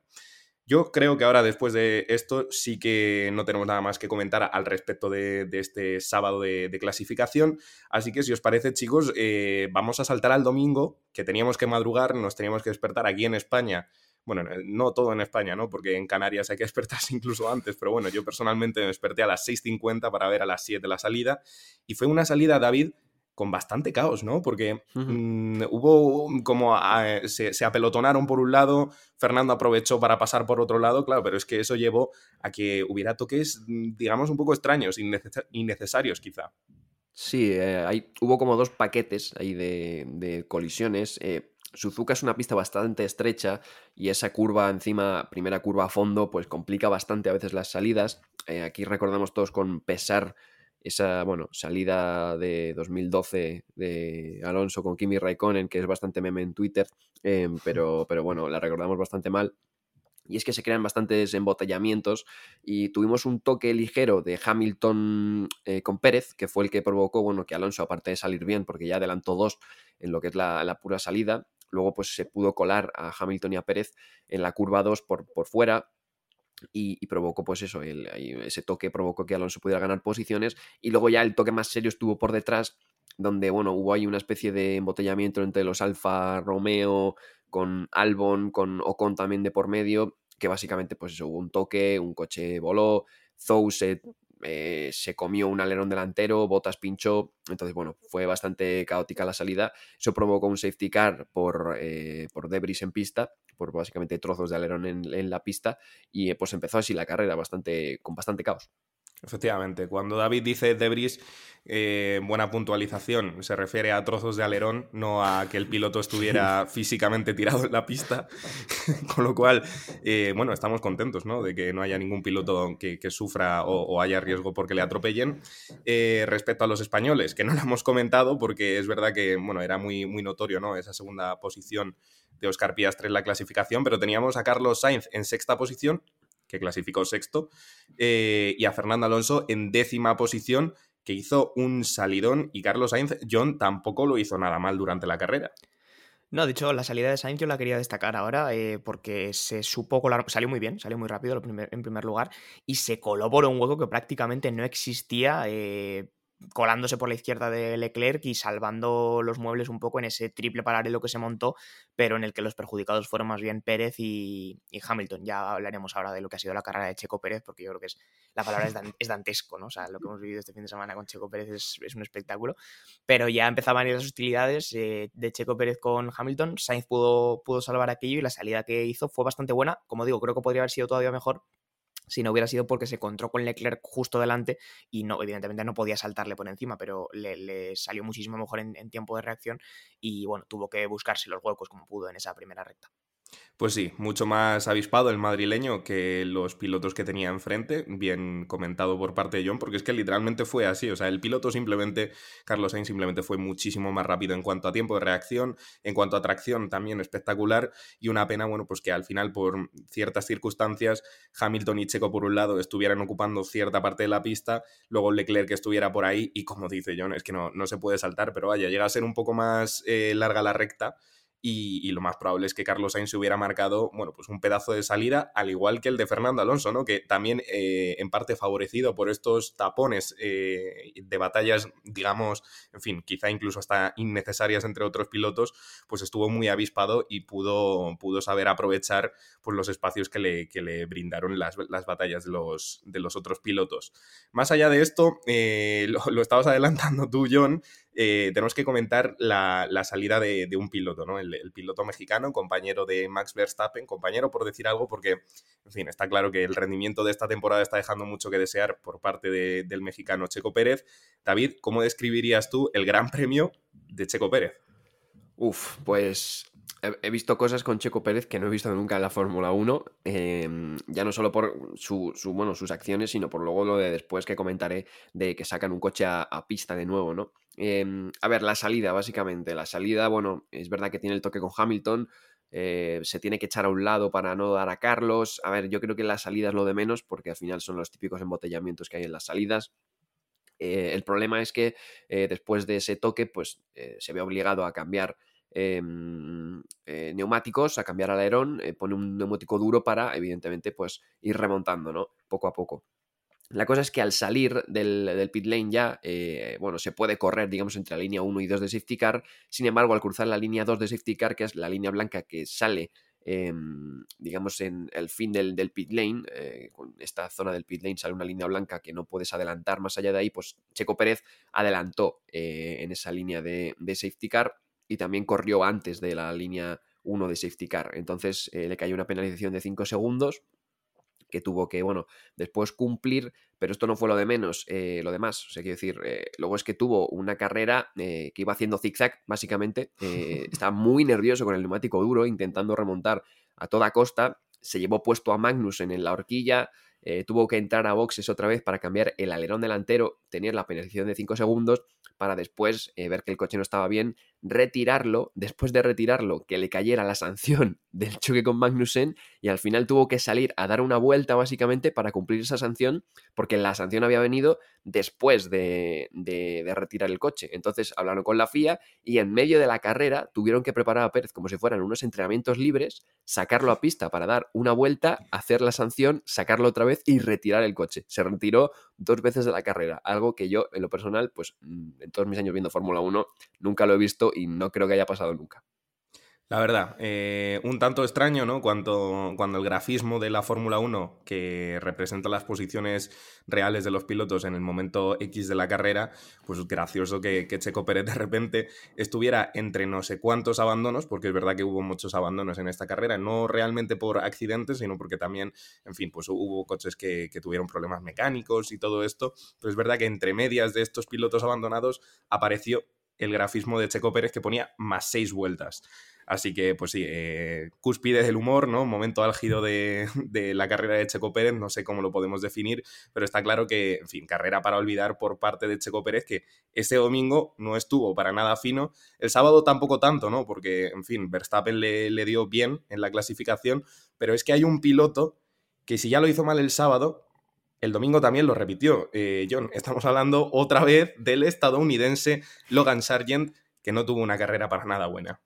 Yo creo que ahora, después de esto, sí que no tenemos nada más que comentar al respecto de, este sábado de, clasificación. Así que, si os parece, chicos, eh, vamos a saltar al domingo, que teníamos que madrugar, nos teníamos que despertar aquí en España. Bueno, no todo en España, ¿no? Porque en Canarias hay que despertarse incluso antes, pero bueno, yo personalmente me desperté a las 6.50 para ver a las 7 la salida. Y fue una salida, David, con bastante caos, ¿no? Porque mm, hubo como se, apelotonaron por un lado, Fernando aprovechó para pasar por otro lado, claro, pero es que eso llevó a que hubiera toques, mm, digamos, un poco extraños, innecesarios quizá. Sí, eh, hubo como dos paquetes ahí de, colisiones. Eh, Suzuka es una pista bastante estrecha y esa curva encima, primera curva a fondo, pues complica bastante a veces las salidas. Eh, aquí recordamos todos con pesar esa bueno, salida de 2012 de Alonso con Kimi Raikkonen, que es bastante meme en Twitter, em, pero, pero bueno, la recordamos bastante mal. Y es que se crean bastantes embotellamientos y tuvimos un toque ligero de Hamilton eh, con Pérez, que fue el que provocó bueno, que Alonso, aparte de salir bien, porque ya adelantó dos en lo que es la, la pura salida, luego pues se pudo colar a Hamilton y a Pérez en la curva 2 por, por fuera, y, provocó pues eso, ese toque provocó que Alonso pudiera ganar posiciones y luego ya el toque más serio estuvo por detrás donde bueno, hubo ahí una especie de embotellamiento entre los Alfa Romeo con Albon, con Ocon también de por medio, que básicamente pues eso, hubo un toque, un coche voló, Zou se, eh, se comió un alerón delantero, Botas pinchó, entonces bueno, fue bastante caótica la salida, eso provocó un safety car por, eh, por debris en pista por básicamente trozos de alerón en, la pista y eh, pues empezó así la carrera bastante, con bastante caos. Efectivamente, cuando David dice debris, eh, buena puntualización, se refiere a trozos de alerón, no a que el piloto estuviera físicamente tirado en la pista, con lo cual, eh, bueno, estamos contentos, ¿no? De que no haya ningún piloto que, sufra o, haya riesgo porque le atropellen. respecto a los españoles, que no lo hemos comentado porque es verdad que, bueno, era muy, muy notorio, ¿no? Esa segunda posición de Oscar Piastri en la clasificación, pero teníamos a Carlos Sainz en sexta posición, que clasificó sexto, eh, y a Fernando Alonso en décima posición, que hizo un salidón, y Carlos Sainz, John, tampoco lo hizo nada mal durante la carrera. No, de hecho, la salida de Sainz yo la quería destacar ahora eh, porque se supo colar, salió muy bien, salió muy rápido en primer lugar y se coló por un hueco que prácticamente no existía eh, colándose por la izquierda de Leclerc y salvando los muebles un poco en ese triple paralelo que se montó, pero en el que los perjudicados fueron más bien Pérez y, Hamilton. Ya hablaremos ahora de lo que ha sido la carrera de Checo Pérez, porque yo creo que es la palabra es, dantesco, ¿no? O sea, lo que hemos vivido este fin de semana con Checo Pérez es, un espectáculo. Pero ya empezaban las hostilidades eh, de Checo Pérez con Hamilton. Sainz pudo, pudo salvar aquello y la salida que hizo fue bastante buena. Como digo, creo que podría haber sido todavía mejor, si no hubiera sido porque se encontró con Leclerc justo delante y no, evidentemente no podía saltarle por encima, pero le, salió muchísimo mejor en, tiempo de reacción y bueno, tuvo que buscarse los huecos como pudo en esa primera recta. Pues sí, mucho más avispado el madrileño que los pilotos que tenía enfrente, bien comentado por parte de John, porque es que literalmente fue así, o sea, el piloto simplemente, Carlos Sainz simplemente fue muchísimo más rápido en cuanto a tiempo de reacción, en cuanto a tracción también espectacular y una pena, bueno, pues que al final por ciertas circunstancias Hamilton y Checo por un lado estuvieran ocupando cierta parte de la pista, luego Leclerc estuviera por ahí y como dice John, es que no, no se puede saltar, pero vaya, llega a ser un poco más eh, larga la recta y, lo más probable es que Carlos Sainz se hubiera marcado, bueno, pues un pedazo de salida, al igual que el de Fernando Alonso, ¿no? Que también eh, en parte favorecido por estos tapones eh, de batallas, digamos, en fin, quizá incluso hasta innecesarias entre otros pilotos, pues estuvo muy avispado y pudo, pudo saber aprovechar pues, los espacios que le, le brindaron las, las, batallas de los, de los otros pilotos. Más allá de esto, eh, lo estabas adelantando tú, John, eh, tenemos que comentar la, salida de, un piloto, ¿no? El, piloto mexicano, compañero de Max Verstappen, compañero por decir algo, porque, en fin, está claro que el rendimiento de esta temporada está dejando mucho que desear por parte del mexicano Checo Pérez. David, ¿cómo describirías tú el gran premio de Checo Pérez? Uf, pues he visto cosas con Checo Pérez que no he visto nunca en la Fórmula 1, em, ya no solo por su, bueno, sus acciones, sino por luego lo de después que comentaré de que sacan un coche a, pista de nuevo, ¿no? Em, a ver, la salida, básicamente. La salida, bueno, es verdad que tiene el toque con Hamilton, eh, se tiene que echar a un lado para no dar a Carlos. A ver, yo creo que la salida es lo de menos, porque al final son los típicos embotellamientos que hay en las salidas. Eh, el problema es que eh, después de ese toque, pues se ve obligado a cambiar Em, eh, neumáticos, a cambiar alerón, eh, pone un neumático duro para, evidentemente, pues ir remontando, ¿no? Poco a poco. La cosa es que al salir del, pit lane ya, eh, bueno, se puede correr, digamos, entre la línea 1 y 2 de safety car. Sin embargo, al cruzar la línea 2 de safety car, que es la línea blanca que sale, em, digamos, en el fin del, pit lane, con esta zona del pit lane sale una línea blanca que no puedes adelantar más allá de ahí, pues Checo Pérez adelantó en esa línea de safety car y también corrió antes de la línea 1 de safety car. Entonces eh, le cayó una penalización de 5 segundos que tuvo que, bueno, después cumplir, pero esto no fue lo de menos, eh, lo demás, o sea, quiero decir, eh, luego es que tuvo una carrera que iba haciendo zigzag, básicamente, estaba muy nervioso con el neumático duro, intentando remontar a toda costa, se llevó puesto a Magnus en la horquilla, tuvo que entrar a boxes otra vez para cambiar el alerón delantero, tener la penalización de 5 segundos, para después ver que el coche no estaba bien retirarlo, después de retirarlo, que le cayera la sanción del choque con Magnussen y al final tuvo que salir a dar una vuelta básicamente para cumplir esa sanción porque la sanción había venido después de, retirar el coche. Entonces hablaron con la FIA y en medio de la carrera tuvieron que preparar a Pérez como si fueran unos entrenamientos libres, sacarlo a pista para dar una vuelta, hacer la sanción, sacarlo otra vez y retirar el coche. Se retiró dos veces de la carrera, algo que yo en lo personal, pues mm, en todos mis años viendo Fórmula 1, nunca lo he visto y no creo que haya pasado nunca. La verdad, eh, un tanto extraño, ¿no? Cuando, cuando el grafismo de la Fórmula 1, que representa las posiciones reales de los pilotos en el momento X de la carrera, pues gracioso que, Checo Pérez de repente estuviera entre no sé cuántos abandonos, porque es verdad que hubo muchos abandonos en esta carrera, no realmente por accidentes, sino porque también, en fin, pues hubo coches que, que tuvieron problemas mecánicos y todo esto, pero es verdad que entre medias de estos pilotos abandonados apareció el grafismo de Checo Pérez que ponía más seis vueltas. Así que, pues sí, eh, cúspide del humor, ¿no? Momento álgido de, la carrera de Checo Pérez, no sé cómo lo podemos definir, pero está claro que, en fin, carrera para olvidar por parte de Checo Pérez, que ese domingo no estuvo para nada fino, el sábado tampoco tanto, ¿no? Porque, en fin, Verstappen le, le dio bien en la clasificación, pero es que hay un piloto que si ya lo hizo mal el sábado, el domingo también lo repitió. Eh, John, estamos hablando otra vez del estadounidense Logan Sargent, que no tuvo una carrera para nada buena.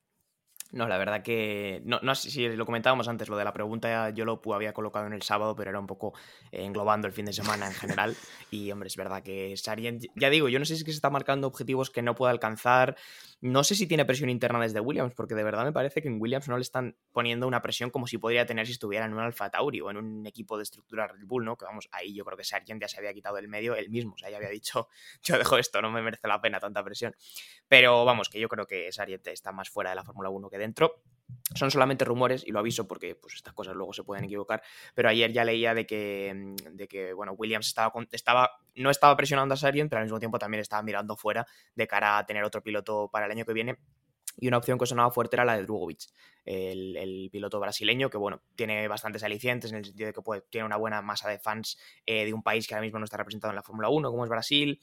No, la verdad que. No, no sé si lo comentábamos antes, lo de la pregunta yo lo había colocado en el sábado, pero era un poco eh, englobando el fin de semana en general. Y hombre, es verdad que Sargent, ya digo, yo no sé si es que se está marcando objetivos que no puede alcanzar. No sé si tiene presión interna desde Williams, porque de verdad me parece que en Williams no le están poniendo una presión como si podría tener si estuviera en un Alfa Tauri o en un equipo de estructura Red Bull, ¿no? Que vamos, ahí yo creo que Sargent ya se había quitado del medio él mismo, o sea, ya había dicho, yo dejo esto, no me merece la pena tanta presión. Pero vamos, que yo creo que Sargent está más fuera de la Fórmula 1 que dentro. Son solamente rumores, y lo aviso porque pues, estas cosas luego se pueden equivocar, pero ayer ya leía de que, mm, de que bueno, Williams estaba, estaba, no estaba presionando a Sargent, pero al mismo tiempo también estaba mirando fuera de cara a tener otro piloto para el año que viene. Y una opción que sonaba fuerte era la de Drugovic, el, piloto brasileño, que bueno, tiene bastantes alicientes en el sentido de que tiene una buena masa de fans eh, de un país que ahora mismo no está representado en la Fórmula 1, como es Brasil,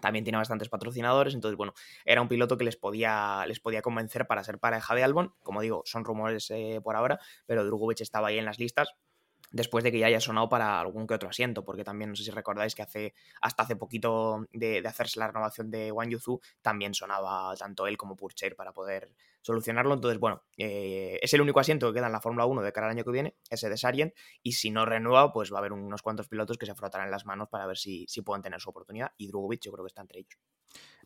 también tiene bastantes patrocinadores, entonces bueno, era un piloto que les podía, les podía convencer para ser pareja de Albon. Como digo, son rumores eh, por ahora, pero Drugovic estaba ahí en las listas. después de que ya haya sonado para algún que otro asiento, porque también no sé si recordáis que hace hasta hace poquito de, hacerse la renovación de Wang Yuzu, también sonaba tanto él como Purcher para poder solucionarlo. Entonces, bueno, eh, es el único asiento que queda en la Fórmula 1 de cara al año que viene, ese de Sargent, y si no renueva, pues va a haber unos cuantos pilotos que se frotarán las manos para ver si, si pueden tener su oportunidad, y Drugovic yo creo que está entre ellos.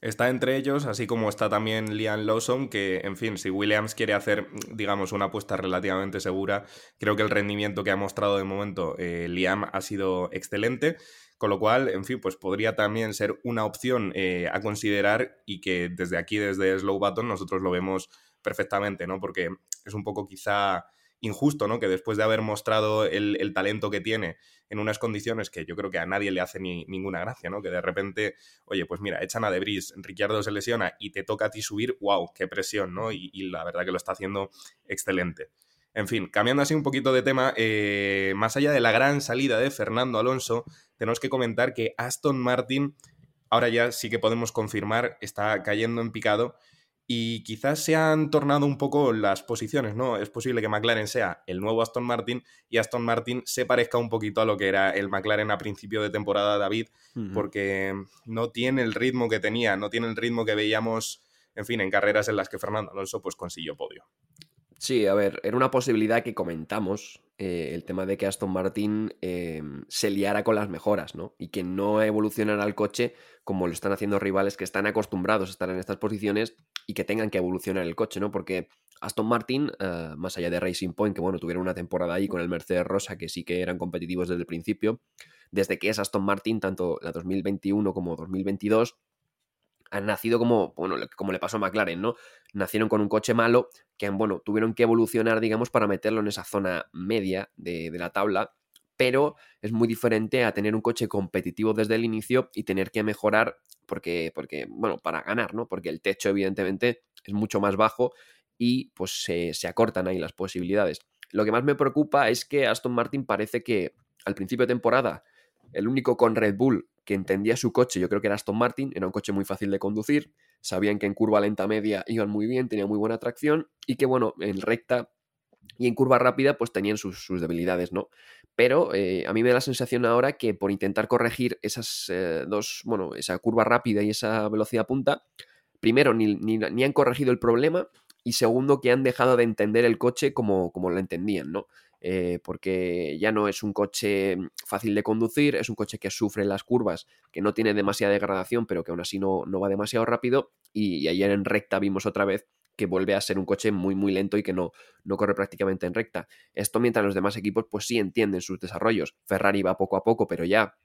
Está entre ellos, así como está también Liam Lawson, que, en fin, si Williams quiere hacer, digamos, una apuesta relativamente segura, creo que el rendimiento que ha mostrado de momento eh, Liam ha sido excelente. Con lo cual, en fin, pues podría también ser una opción eh, a considerar y que desde aquí, desde Slow Button, nosotros lo vemos perfectamente, ¿no? Porque es un poco quizá injusto, ¿no? Que después de haber mostrado el, talento que tiene en unas condiciones que yo creo que a nadie le hace ni, ninguna gracia, ¿no? Que de repente, oye, pues mira, echan a Debris, Ricciardo se lesiona y te toca a ti subir, wow, qué presión, ¿no? Y, la verdad que lo está haciendo excelente. En fin, cambiando así un poquito de tema, eh, más allá de la gran salida de Fernando Alonso, tenemos que comentar que Aston Martin, ahora ya sí que podemos confirmar, está cayendo en picado y quizás se han tornado un poco las posiciones, ¿no? Es posible que McLaren sea el nuevo Aston Martin y Aston Martin se parezca un poquito a lo que era el McLaren a principio de temporada, David, porque no tiene el ritmo que tenía, no tiene el ritmo que veíamos, en fin, en carreras en las que Fernando Alonso pues consiguió podio. Sí, a ver, era una posibilidad que comentamos, eh, el tema de que Aston Martin em, se liara con las mejoras, ¿no? Y que no evolucionara el coche como lo están haciendo rivales que están acostumbrados a estar en estas posiciones y que tengan que evolucionar el coche, ¿no? Porque Aston Martin, eh, más allá de Racing Point, que bueno, tuvieron una temporada ahí con el Mercedes Rosa, que sí que eran competitivos desde el principio, desde que es Aston Martin, tanto la 2021 como 2022, han nacido como, bueno, como le pasó a McLaren, ¿no? Nacieron con un coche malo que, bueno, tuvieron que evolucionar, digamos, para meterlo en esa zona media de, la tabla, pero es muy diferente a tener un coche competitivo desde el inicio y tener que mejorar porque, porque bueno, para ganar, ¿no? Porque el techo, evidentemente, es mucho más bajo y pues se, se acortan ahí las posibilidades. Lo que más me preocupa es que Aston Martin parece que al principio de temporada el único con Red Bull que entendía su coche, yo creo que era Aston Martin, era un coche muy fácil de conducir, sabían que en curva lenta media iban muy bien, tenía muy buena tracción y que bueno, en recta y en curva rápida pues tenían sus, debilidades, ¿no? Pero eh, a mí me da la sensación ahora que por intentar corregir esas eh, dos, bueno, esa curva rápida y esa velocidad punta, primero ni, ni, han corregido el problema y segundo que han dejado de entender el coche como, como lo entendían, ¿no? Eh, porque ya no es un coche fácil de conducir, es un coche que sufre las curvas, que no tiene demasiada degradación, pero que aún así no, no va demasiado rápido. Y, ayer en recta vimos otra vez que vuelve a ser un coche muy muy lento y que no, no corre prácticamente en recta. Esto mientras los demás equipos pues sí entienden sus desarrollos. Ferrari va poco a poco, pero ya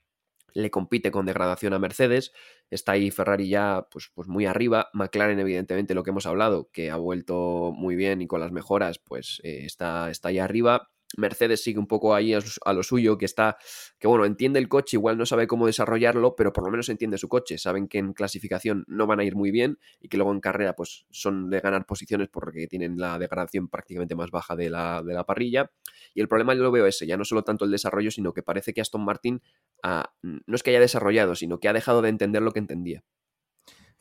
le compite con degradación a Mercedes. Está ahí Ferrari ya pues, pues muy arriba. McLaren, evidentemente, lo que hemos hablado, que ha vuelto muy bien y con las mejoras, pues eh, está, está ahí arriba. Mercedes sigue un poco ahí a, lo suyo, que está, que bueno, entiende el coche, igual no sabe cómo desarrollarlo, pero por lo menos entiende su coche. Saben que en clasificación no van a ir muy bien y que luego en carrera pues son de ganar posiciones porque tienen la degradación prácticamente más baja de la, de la parrilla. Y el problema yo lo veo ese, ya no solo tanto el desarrollo, sino que parece que Aston Martin no es que haya desarrollado, sino que ha dejado de entender lo que entendía.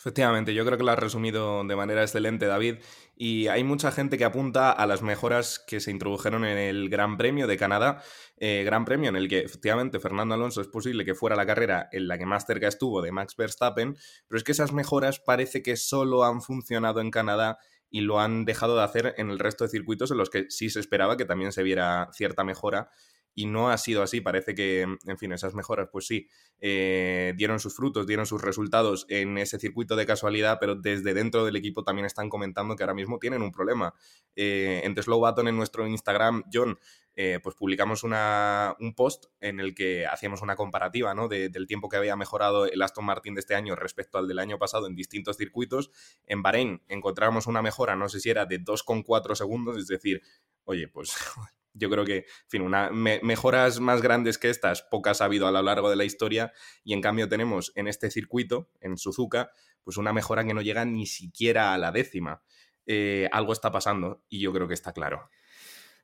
Efectivamente, yo creo que lo has resumido de manera excelente, David. Y hay mucha gente que apunta a las mejoras que se introdujeron en el Gran Premio de Canadá. Eh, gran Premio en el que efectivamente Fernando Alonso es posible que fuera la carrera en la que más cerca estuvo de Max Verstappen, pero es que esas mejoras parece que solo han funcionado en Canadá y lo han dejado de hacer en el resto de circuitos en los que sí se esperaba que también se viera cierta mejora y no ha sido así. Parece que, en fin, esas mejoras, pues sí, eh, dieron sus frutos, dieron sus resultados en ese circuito de casualidad, pero desde dentro del equipo también están comentando que ahora mismo tienen un problema. Eh, en The Slow Button, en nuestro Instagram, John, eh, pues publicamos una, un post en el que hacíamos una comparativa ¿no? del tiempo que había mejorado el Aston Martin de este año respecto al del año pasado en distintos circuitos. En Bahrein encontramos una mejora, no sé si era de 2,4 segundos, es decir, oye, pues yo creo que, fin, una, mejoras más grandes que estas, pocas ha habido a lo largo de la historia, y en cambio tenemos en este circuito, en Suzuka, pues una mejora que no llega ni siquiera a la décima. Eh, algo está pasando y yo creo que está claro.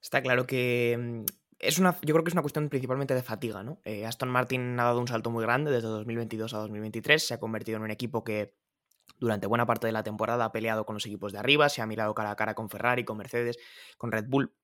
Está claro que mm, es una, yo creo que es una cuestión principalmente de fatiga, ¿no? Eh, Aston Martin ha dado un salto muy grande desde 2022 a 2023, se ha convertido en un equipo que durante buena parte de la temporada ha peleado con los equipos de arriba, se ha mirado cara a cara con Ferrari, con Mercedes, con Red Bull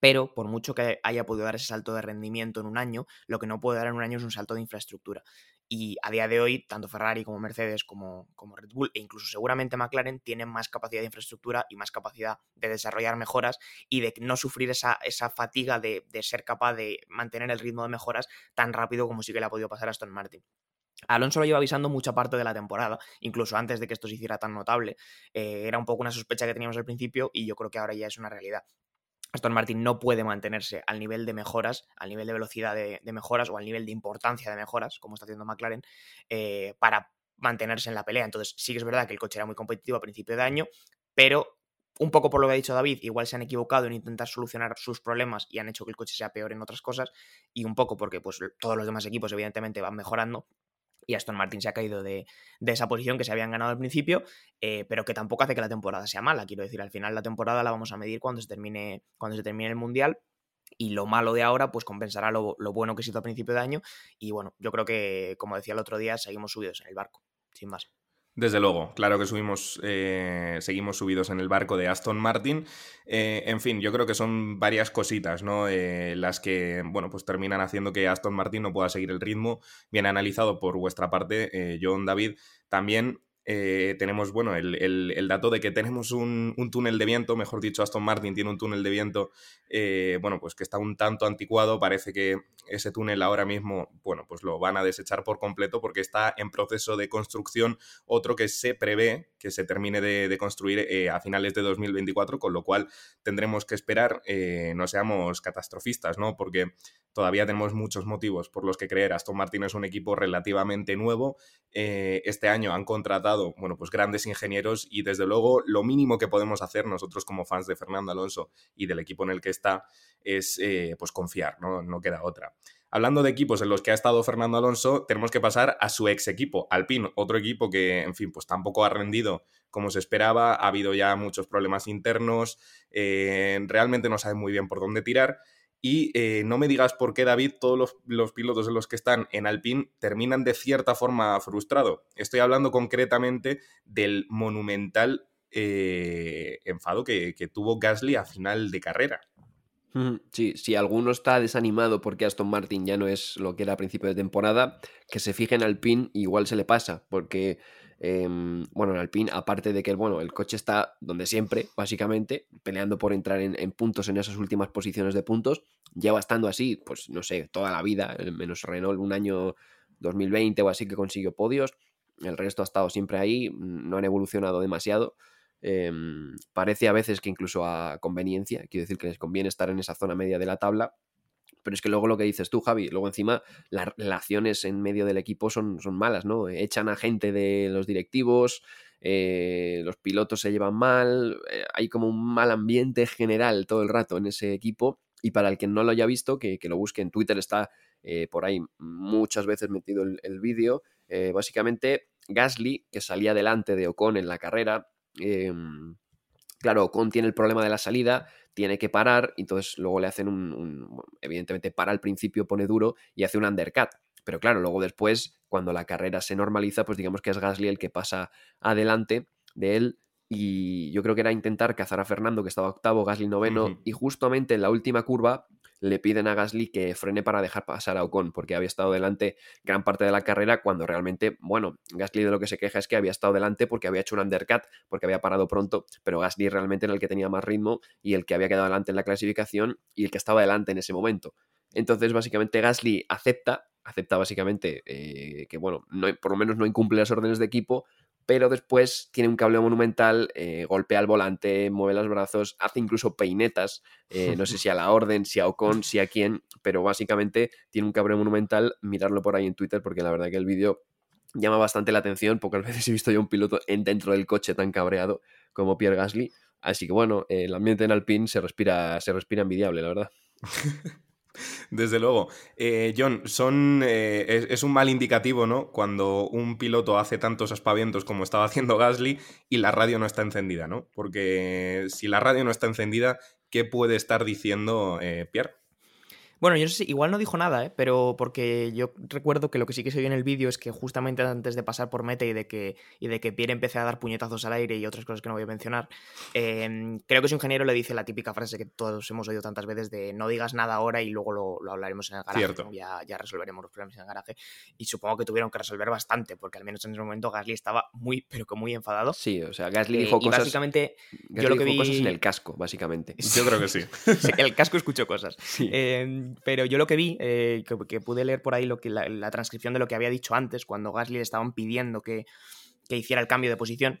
pero por mucho que haya podido dar ese salto de rendimiento en un año, lo que no puede dar en un año es un salto de infraestructura. Y a día de hoy, tanto Ferrari como Mercedes, como, como, Red Bull e incluso seguramente McLaren tienen más capacidad de infraestructura y más capacidad de desarrollar mejoras y de no sufrir esa, esa fatiga de, de, ser capaz de mantener el ritmo de mejoras tan rápido como sí que le ha podido pasar a Aston Martin. Alonso lo lleva avisando mucha parte de la temporada, incluso antes de que esto se hiciera tan notable. Eh, era un poco una sospecha que teníamos al principio y yo creo que ahora ya es una realidad. Aston Martin no puede mantenerse al nivel de mejoras, al nivel de velocidad de, mejoras o al nivel de importancia de mejoras, como está haciendo McLaren, eh, para mantenerse en la pelea. Entonces, sí que es verdad que el coche era muy competitivo a principio de año, pero un poco por lo que ha dicho David, igual se han equivocado en intentar solucionar sus problemas y han hecho que el coche sea peor en otras cosas, y un poco porque pues, todos los demás equipos evidentemente van mejorando, y Aston Martin se ha caído de, de, esa posición que se habían ganado al principio, eh, pero que tampoco hace que la temporada sea mala. Quiero decir, al final la temporada la vamos a medir cuando se termine, cuando se termine el Mundial. Y lo malo de ahora, pues compensará lo, lo bueno que se hizo a principio de año. Y bueno, yo creo que, como decía el otro día, seguimos subidos en el barco, sin más. Desde luego, claro que subimos, eh, seguimos subidos en el barco de Aston Martin. Eh, en fin, yo creo que son varias cositas, ¿no? Eh, las que, bueno, pues terminan haciendo que Aston Martin no pueda seguir el ritmo. Bien analizado por vuestra parte, John David. También eh, tenemos, bueno, el, el, dato de que tenemos un, un, túnel de viento, mejor dicho, Aston Martin tiene un túnel de viento, eh, bueno, pues que está un tanto anticuado, parece que ese túnel ahora mismo, bueno, pues lo van a desechar por completo porque está en proceso de construcción otro que se prevé que se termine de, construir eh, a finales de 2024, con lo cual tendremos que esperar, eh, no seamos catastrofistas, ¿no? Porque todavía tenemos muchos motivos por los que creer. Aston Martin es un equipo relativamente nuevo. Eh, este año han contratado, bueno, pues grandes ingenieros y desde luego lo mínimo que podemos hacer nosotros como fans de Fernando Alonso y del equipo en el que está es pues confiar, ¿no? No queda otra. Hablando de equipos en los que ha estado Fernando Alonso, tenemos que pasar a su ex equipo, Alpine, otro equipo que, en fin, pues tampoco ha rendido como se esperaba, ha habido ya muchos problemas internos, eh, realmente no sabe muy bien por dónde tirar y eh, no me digas por qué, David, todos los, pilotos de los que están en Alpine terminan de cierta forma frustrado. Estoy hablando concretamente del monumental eh, enfado que, que, tuvo Gasly a final de carrera. Sí, si alguno está desanimado porque Aston Martin ya no es lo que era a principio de temporada, que se fije en Alpine, igual se le pasa, porque eh, bueno, en Alpine, aparte de que bueno, el coche está donde siempre, básicamente, peleando por entrar en, en, puntos en esas últimas posiciones de puntos, lleva estando así, pues no sé, toda la vida, menos Renault un año 2020 o así que consiguió podios, el resto ha estado siempre ahí, no han evolucionado demasiado. Eh, parece a veces que incluso a conveniencia, quiero decir que les conviene estar en esa zona media de la tabla, pero es que luego lo que dices tú, Javi, luego encima las relaciones en medio del equipo son, son malas, ¿no? Echan a gente de los directivos, eh, los pilotos se llevan mal, eh, hay como un mal ambiente general todo el rato en ese equipo. Y para el que no lo haya visto, que, lo busque en Twitter, está eh, por ahí muchas veces metido el, el vídeo. Básicamente, Gasly, que salía delante de Ocon en la carrera, em, claro, Ocon tiene el problema de la salida, tiene que parar, entonces luego le hacen un, un, evidentemente para al principio, pone duro y hace un undercut. Pero claro, luego después, cuando la carrera se normaliza, pues digamos que es Gasly el que pasa adelante de él. Y yo creo que era intentar cazar a Fernando, que estaba octavo, Gasly noveno, uh -huh. y justamente en la última curva le piden a Gasly que frene para dejar pasar a Ocon, porque había estado delante gran parte de la carrera, cuando realmente, bueno, Gasly de lo que se queja es que había estado delante porque había hecho un undercut, porque había parado pronto, pero Gasly realmente era el que tenía más ritmo y el que había quedado delante en la clasificación y el que estaba delante en ese momento. Entonces, básicamente, Gasly acepta, acepta básicamente eh, que, bueno, no, por lo menos no incumple las órdenes de equipo, pero después tiene un cableo monumental, eh, golpea el volante, mueve los brazos, hace incluso peinetas, eh, no sé si a la orden, si a Ocon, si a quién, pero básicamente tiene un cabreo monumental, mirarlo por ahí en Twitter porque la verdad que el vídeo llama bastante la atención, pocas veces he visto yo un piloto en, dentro del coche tan cabreado como Pierre Gasly, así que bueno, el ambiente en Alpine se respira, se respira envidiable, la verdad. Desde luego. Eh, John, son, eh, es, un mal indicativo, ¿no? Cuando un piloto hace tantos aspavientos como estaba haciendo Gasly y la radio no está encendida, ¿no? Porque si la radio no está encendida, ¿qué puede estar diciendo eh, Pierre? Bueno, yo no sé, igual no dijo nada, ¿eh? pero porque yo recuerdo que lo que sí que se vio en el vídeo es que justamente antes de pasar por meta y de que, y de que Pierre empecé a dar puñetazos al aire y otras cosas que no voy a mencionar, em, creo que su ingeniero le dice la típica frase que todos hemos oído tantas veces de no digas nada ahora y luego lo, hablaremos en el garaje, ya, ya, resolveremos los problemas en el garaje. Y supongo que tuvieron que resolver bastante, porque al menos en ese momento Gasly estaba muy, pero que muy enfadado. Sí, o sea, Gasly dijo cosas... básicamente, yo lo que vi... cosas en el casco, básicamente. Yo creo que sí. el casco escuchó cosas. Sí. Em, pero yo lo que vi, eh, que, pude leer por ahí lo que, la, transcripción de lo que había dicho antes, cuando Gasly le estaban pidiendo que, hiciera el cambio de posición,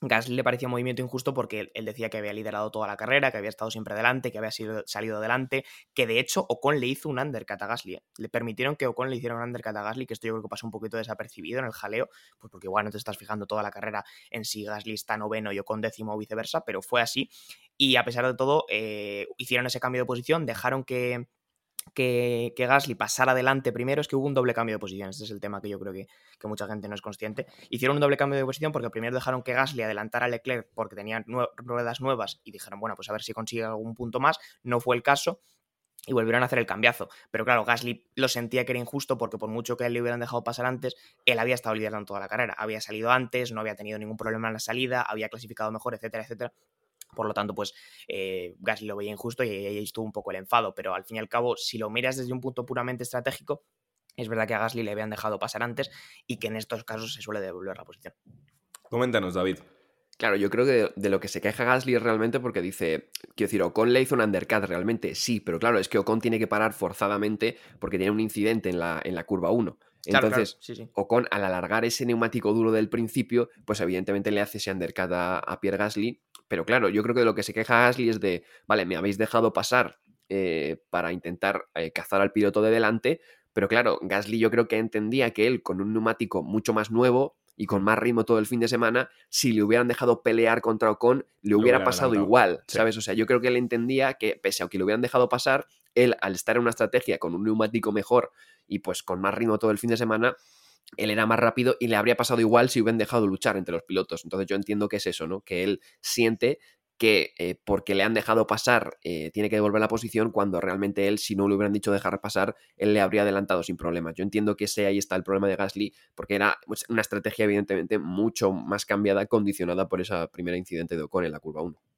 Gasly le parecía un movimiento injusto porque él, decía que había liderado toda la carrera, que había estado siempre adelante, que había sido, salido adelante, que de hecho Ocon le hizo un undercut a Gasly. ¿eh? Le permitieron que Ocon le hiciera un undercut a Gasly, que esto yo creo que pasó un poquito desapercibido en el jaleo, pues porque igual no te estás fijando toda la carrera en si Gasly está noveno y Ocon décimo o viceversa, pero fue así. Y a pesar de todo, eh, hicieron ese cambio de posición, dejaron que, que, Gasly pasara adelante primero es que hubo un doble cambio de posición. Este es el tema que yo creo que, mucha gente no es consciente. Hicieron un doble cambio de posición porque primero dejaron que Gasly adelantara a Leclerc porque tenían ruedas nuevas y dijeron, bueno, pues a ver si consigue algún punto más. No fue el caso y volvieron a hacer el cambiazo. Pero claro, Gasly lo sentía que era injusto porque por mucho que él le hubieran dejado pasar antes, él había estado liderando toda la carrera. Había salido antes, no había tenido ningún problema en la salida, había clasificado mejor, etcétera, etcétera. Por lo tanto, pues eh, Gasly lo veía injusto y ahí estuvo un poco el enfado. Pero al fin y al cabo, si lo miras desde un punto puramente estratégico, es verdad que a Gasly le habían dejado pasar antes y que en estos casos se suele devolver la posición. Coméntanos, David. Claro, yo creo que de, lo que se queja Gasly es realmente porque dice, quiero decir, Ocon le hizo un undercut realmente, sí, pero claro, es que Ocon tiene que parar forzadamente porque tiene un incidente en la, en la curva 1. Entonces, Ocon, al alargar ese neumático duro del principio, pues evidentemente le hace ese undercut a Pierre Gasly pero claro, yo creo que de lo que se queja Gasly es de, vale, me habéis dejado pasar eh, para intentar eh, cazar al piloto de delante, pero claro, Gasly yo creo que entendía que él con un neumático mucho más nuevo y con más ritmo todo el fin de semana, si le hubieran dejado pelear contra Ocon, le hubiera, pasado igual, ¿sabes? O sea, yo creo que él entendía que pese a que le hubieran dejado pasar, él al estar en una estrategia con un neumático mejor y pues con más ritmo todo el fin de semana, él era más rápido y le habría pasado igual si hubieran dejado luchar entre los pilotos. Entonces yo entiendo que es eso, ¿no? Que él siente que eh, porque le han dejado pasar eh, tiene que devolver la posición cuando realmente él, si no le hubieran dicho dejar pasar, él le habría adelantado sin problemas. Yo entiendo que ese ahí está el problema de Gasly, porque era pues, una estrategia evidentemente mucho más cambiada, condicionada por esa primera incidente de Ocon en la curva 1.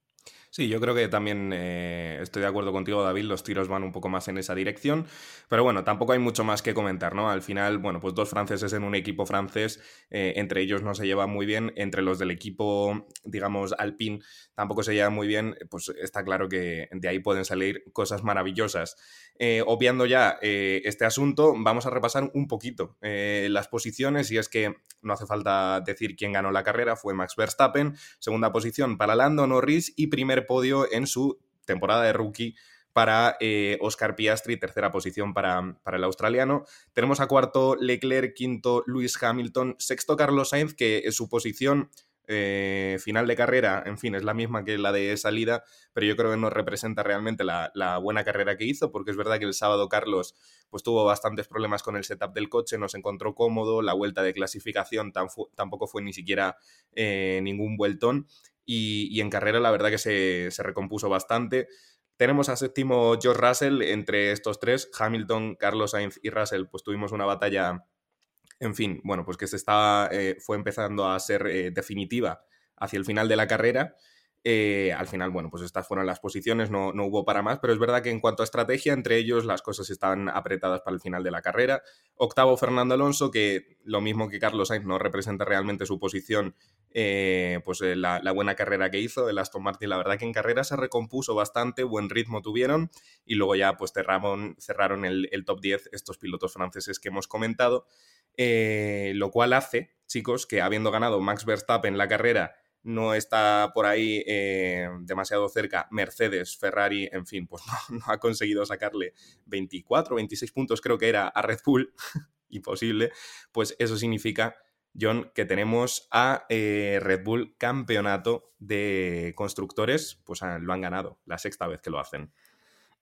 Sí, yo creo que también eh, estoy de acuerdo contigo, David, los tiros van un poco más en esa dirección, pero bueno, tampoco hay mucho más que comentar, ¿no? Al final, bueno, pues dos franceses en un equipo francés, eh, entre ellos no se llevan muy bien, entre los del equipo, digamos, Alpine tampoco se llevan muy bien, pues está claro que de ahí pueden salir cosas maravillosas. Eh, obviando ya este asunto, vamos a repasar un poquito las posiciones y es que no hace falta decir quién ganó la carrera, fue Max Verstappen, segunda posición para Lando Norris y primer podio en su temporada de rookie para eh, Oscar Piastri, tercera posición para, para, el australiano. Tenemos a cuarto Leclerc, quinto Lewis Hamilton, sexto Carlos Sainz, que su posición eh, final de carrera, en fin, es la misma que la de salida, pero yo creo que no representa realmente la, buena carrera que hizo, porque es verdad que el sábado Carlos pues tuvo bastantes problemas con el setup del coche, no se encontró cómodo, la vuelta de clasificación tampoco fue ni siquiera eh, ningún vueltón, y, en carrera la verdad que se, recompuso bastante. Tenemos a séptimo George Russell entre estos tres, Hamilton, Carlos Sainz y Russell, pues tuvimos una batalla, en fin, bueno, pues que se estaba, eh, fue empezando a ser eh, definitiva hacia el final de la carrera eh, al final, bueno, pues estas fueron las posiciones, no, no, hubo para más, pero es verdad que en cuanto a estrategia, entre ellos las cosas estaban apretadas para el final de la carrera. Octavo, Fernando Alonso, que lo mismo que Carlos Sainz no representa realmente su posición, eh, pues eh, la, buena carrera que hizo. El Aston Martin, la verdad que en carrera se recompuso bastante, buen ritmo tuvieron y luego ya pues cerraron, cerraron el, top 10 estos pilotos franceses que hemos comentado, lo cual hace, chicos, que habiendo ganado Max Verstappen la carrera, no está por ahí eh, demasiado cerca Mercedes, Ferrari, en fin, pues no, ha conseguido sacarle 24, 26 puntos creo que era a Red Bull, imposible, pues eso significa, John, que tenemos a eh, Red Bull campeonato de constructores, pues ah, lo han ganado, la sexta vez que lo hacen.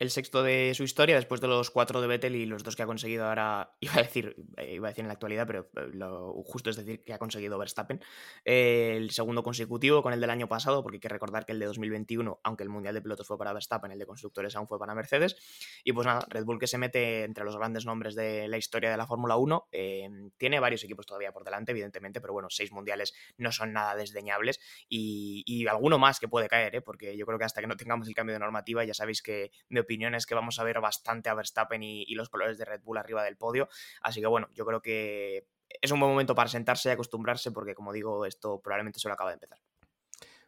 El sexto de su historia, después de los cuatro de Vettel y los dos que ha conseguido ahora, iba a decir, eh, iba a decir en la actualidad, pero eh, lo justo es decir que ha conseguido Verstappen. Eh, el segundo consecutivo con el del año pasado, porque hay que recordar que el de 2021, aunque el Mundial de Pilotos fue para Verstappen, el de constructores aún fue para Mercedes. Y pues nada, Red Bull que se mete entre los grandes nombres de la historia de la Fórmula 1. tiene varios equipos todavía por delante, evidentemente, pero bueno, seis mundiales no son nada desdeñables y, y alguno más que puede caer, porque yo creo que hasta que no tengamos el cambio de normativa, ya sabéis que mi opinión es que vamos a ver bastante a Verstappen y, los colores de Red Bull arriba del podio. Así que bueno, yo creo que es un buen momento para sentarse y acostumbrarse porque como digo, esto probablemente solo acaba de empezar.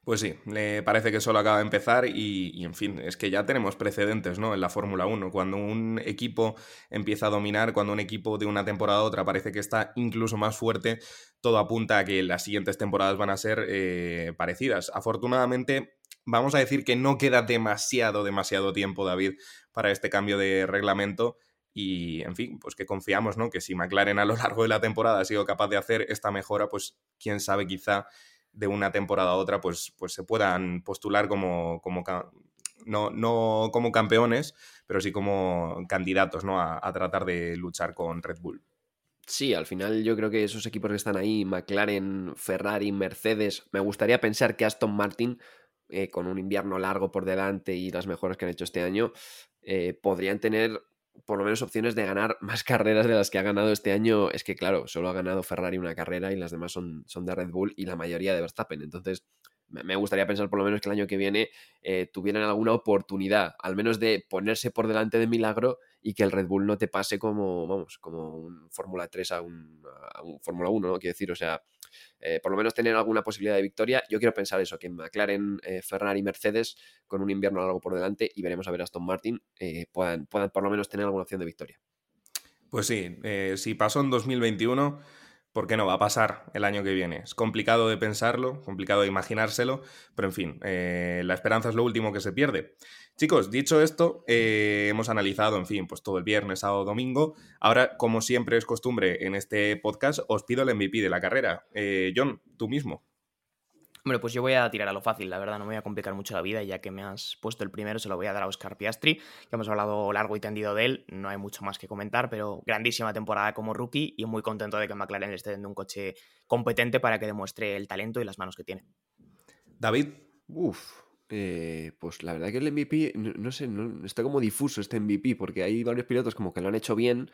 Pues sí, le parece que solo acaba de empezar y, en fin, es que ya tenemos precedentes ¿no? en la Fórmula 1. Cuando un equipo empieza a dominar, cuando un equipo de una temporada a otra parece que está incluso más fuerte, todo apunta a que las siguientes temporadas van a ser eh, parecidas. Afortunadamente, vamos a decir que no queda demasiado, demasiado tiempo, David, para este cambio de reglamento. Y, en fin, pues que confiamos, ¿no? Que si McLaren a lo largo de la temporada ha sido capaz de hacer esta mejora, pues quién sabe, quizá de una temporada a otra, pues, pues se puedan postular como, como no, no, como campeones, pero sí como candidatos, ¿no? A, a tratar de luchar con Red Bull. Sí, al final yo creo que esos equipos que están ahí, McLaren, Ferrari, Mercedes, me gustaría pensar que Aston Martin eh, con un invierno largo por delante y las mejoras que han hecho este año, eh, podrían tener por lo menos opciones de ganar más carreras de las que ha ganado este año. Es que, claro, solo ha ganado Ferrari una carrera y las demás son, son de Red Bull y la mayoría de Verstappen. Entonces, me gustaría pensar por lo menos que el año que viene eh, tuvieran alguna oportunidad, al menos de ponerse por delante de milagro y que el Red Bull no te pase como, vamos, como un Fórmula 3 a un, a un Fórmula 1, ¿no? Quiero decir, o sea, eh, por lo menos tener alguna posibilidad de victoria. Yo quiero pensar eso, que McLaren, eh, Ferrari Mercedes, con un invierno largo por delante, y veremos a ver a Aston Martin, eh, puedan, puedan por lo menos tener alguna opción de victoria. Pues sí, si pasó en 2021, ¿por qué no va a pasar el año que viene? Es complicado de pensarlo, complicado de imaginárselo, pero en fin, la esperanza es lo último que se pierde. Chicos, dicho esto, eh, hemos analizado, en fin, pues todo el viernes, sábado, domingo. Ahora, como siempre es costumbre en este podcast, os pido el MVP de la carrera. Eh, John, tú mismo. Hombre, pues yo voy a tirar a lo fácil, la verdad, no me voy a complicar mucho la vida, ya que me has puesto el primero, se lo voy a dar a Oscar Piastri, que hemos hablado largo y tendido de él, no hay mucho más que comentar, pero grandísima temporada como rookie y muy contento de que McLaren esté dando un coche competente para que demuestre el talento y las manos que tiene. David. Uf, eh, pues la verdad que el MVP, no, sé, está como difuso este MVP, porque hay varios pilotos como que lo han hecho bien,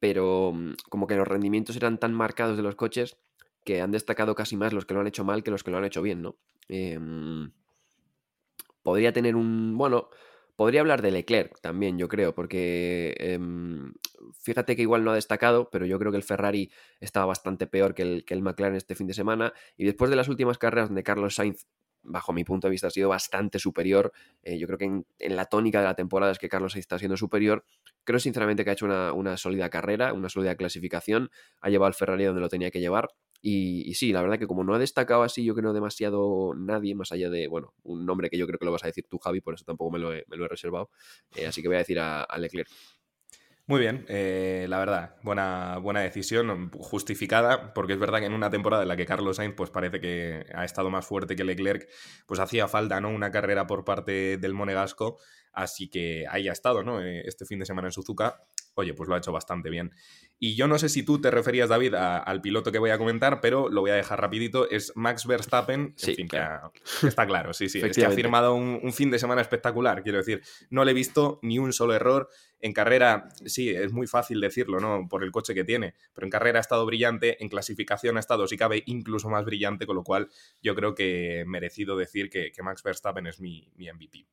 pero mm, como que los rendimientos eran tan marcados de los coches que han destacado casi más los que lo han hecho mal que los que lo han hecho bien, ¿no? Em, podría tener un. Bueno, podría hablar de Leclerc también, yo creo, porque em, fíjate que igual no ha destacado, pero yo creo que el Ferrari estaba bastante peor que el, que el McLaren este fin de semana. Y después de las últimas carreras donde Carlos Sainz bajo mi punto de vista, ha sido bastante superior. Eh, yo creo que en, la tónica de la temporada es que Carlos está siendo superior. Creo sinceramente que ha hecho una, sólida carrera, una sólida clasificación, ha llevado al Ferrari donde lo tenía que llevar. Y, sí, la verdad que como no ha destacado así, yo creo demasiado nadie, más allá de, bueno, un nombre que yo creo que lo vas a decir tú, Javi, por eso tampoco me lo he, reservado. Eh, así que voy a decir a Leclerc. Muy bien, eh, la verdad, buena, buena decisión, justificada, porque es verdad que en una temporada en la que Carlos Sainz pues parece que ha estado más fuerte que Leclerc, pues hacía falta ¿no? una carrera por parte del Monegasco, así que ahí ha estado ¿no? Eh, este fin de semana en Suzuka, oye, pues lo ha hecho bastante bien. Y yo no sé si tú te referías, David, al piloto que voy a comentar, pero lo voy a dejar rapidito. Es Max Verstappen. Sí, fin, está claro, sí, sí. es que ha firmado un, fin de semana espectacular, quiero decir. No le he visto ni un solo error. En carrera, sí, es muy fácil decirlo, ¿no? Por el coche que tiene. Pero en carrera ha estado brillante, en clasificación ha estado, si cabe, incluso más brillante, con lo cual yo creo que merecido decir que, Max Verstappen es mi, mi MVP.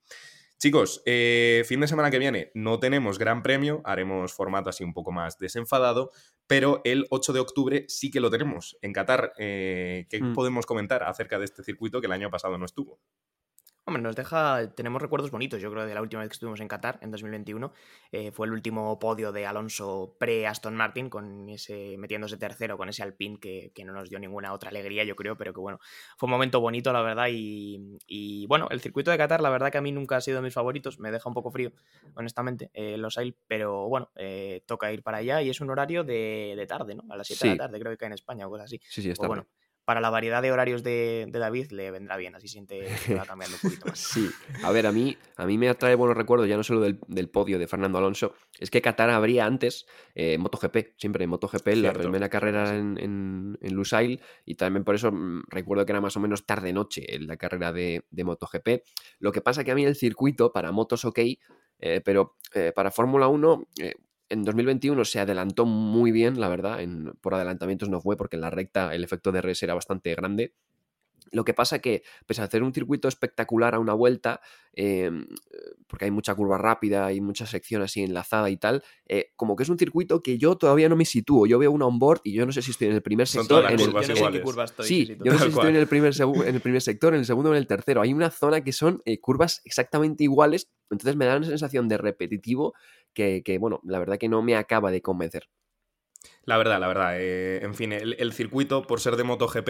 Chicos, eh, fin de semana que viene no tenemos gran premio, haremos formato así un poco más desenfadado, pero el 8 de octubre sí que lo tenemos en Qatar. Eh, ¿Qué mm. podemos comentar acerca de este circuito que el año pasado no estuvo? Hombre, nos deja, tenemos recuerdos bonitos, yo creo, de la última vez que estuvimos en Qatar, en 2021. Eh, fue el último podio de Alonso pre-Aston Martin, con ese, metiéndose tercero con ese Alpine que, no nos dio ninguna otra alegría, yo creo, pero que bueno, fue un momento bonito, la verdad. Y, bueno, el circuito de Qatar, la verdad que a mí nunca ha sido de mis favoritos, me deja un poco frío, honestamente, eh, los Ail, pero bueno, eh, toca ir para allá y es un horario de, tarde, ¿no? A las 7 de la tarde, creo que en España o cosas así. Sí, sí, está. Pues bueno, para la variedad de horarios de, David le vendrá bien, así siente que va cambiando un poquito más. Sí, a ver, a mí, a mí me atrae buenos recuerdos, ya no solo del, podio de Fernando Alonso, es que Qatar habría antes eh, MotoGP, siempre MotoGP, la primera carrera en, en, en, Lusail, y también por eso mm, recuerdo que era más o menos tarde-noche en la carrera de, de, MotoGP. Lo que pasa que a mí el circuito para motos ok, eh, pero eh, para Fórmula 1 en 2021 se adelantó muy bien, la verdad. En, por adelantamientos no fue porque en la recta el efecto de res era bastante grande. Lo que pasa que, pese a hacer un circuito espectacular a una vuelta, em, porque hay mucha curva rápida y mucha sección así enlazada y tal, eh, como que es un circuito que yo todavía no me sitúo. Yo veo un onboard y yo no sé si estoy en el primer sector. En el, yo no sé en qué curva estoy. Sí, yo no sé si estoy en el, primer en el primer sector, en el segundo o en el tercero. Hay una zona que son eh, curvas exactamente iguales, entonces me da una sensación de repetitivo que, que, bueno, la verdad que no me acaba de convencer. La verdad, la verdad. Eh, en fin, el, circuito, por ser de MotoGP,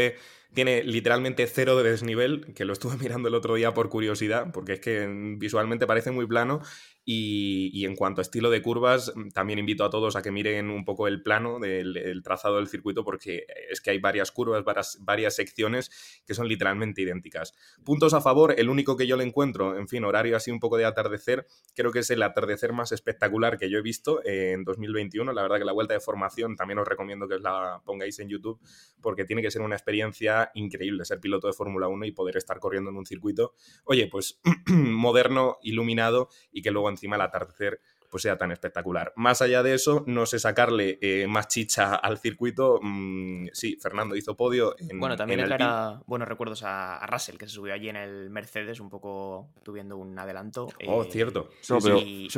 tiene literalmente cero de desnivel, que lo estuve mirando el otro día por curiosidad, porque es que visualmente parece muy plano y, en cuanto a estilo de curvas, mm, también invito a todos a que miren un poco el plano del trazado del circuito porque es que hay varias curvas, varias, secciones que son literalmente idénticas. Puntos a favor, el único que yo le encuentro, en fin, horario así un poco de atardecer, creo que es el atardecer más espectacular que yo he visto en 2021. La verdad que la vuelta de formación también os recomiendo que os la pongáis en YouTube porque tiene que ser una experiencia increíble ser piloto de Fórmula 1 y poder estar corriendo en un circuito, oye, pues moderno, iluminado y que luego encima el atardecer pues sea tan espectacular. Más allá de eso, no sé sacarle eh, más chicha al circuito. Mm, sí, Fernando hizo podio. En, bueno, también le traerá buenos recuerdos a, Russell, que se subió allí en el Mercedes, un poco tuviendo un adelanto. Oh, eh, cierto. eso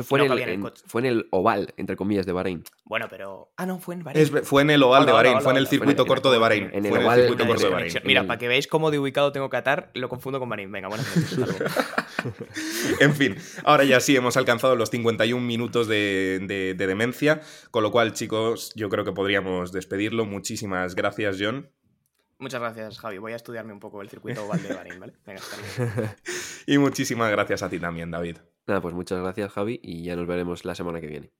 fue, en el, oval, entre comillas, de Bahrein. Bueno, pero. Ah, no, fue en Bahrein. fue en el oval de Bahrein, fue en el circuito corto de Bahrein. En el oval circuito corto de Bahrein. Mira, para que veáis cómo de ubicado tengo Qatar, lo confundo con Bahrein. Venga, buenas noches. en fin, ahora ya sí hemos alcanzado los 51 minutos de de, demencia. Con lo cual, chicos, yo creo que podríamos despedirlo. Muchísimas gracias, John. Muchas gracias, Javi. Voy a estudiarme un poco el circuito oval de Bahrein, ¿vale? Venga, y muchísimas gracias a ti también, David. Nada, pues muchas gracias, Javi, y ya nos veremos la semana que viene.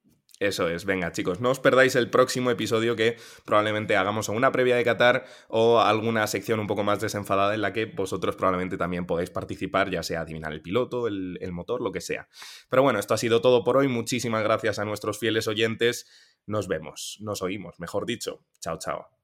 Eso es, venga chicos, no os perdáis el próximo episodio que probablemente hagamos una previa de Qatar o alguna sección un poco más desenfadada en la que vosotros probablemente también podéis participar, ya sea adivinar el piloto, el, el motor, lo que sea. Pero bueno, esto ha sido todo por hoy, muchísimas gracias a nuestros fieles oyentes, nos vemos, nos oímos, mejor dicho, chao chao.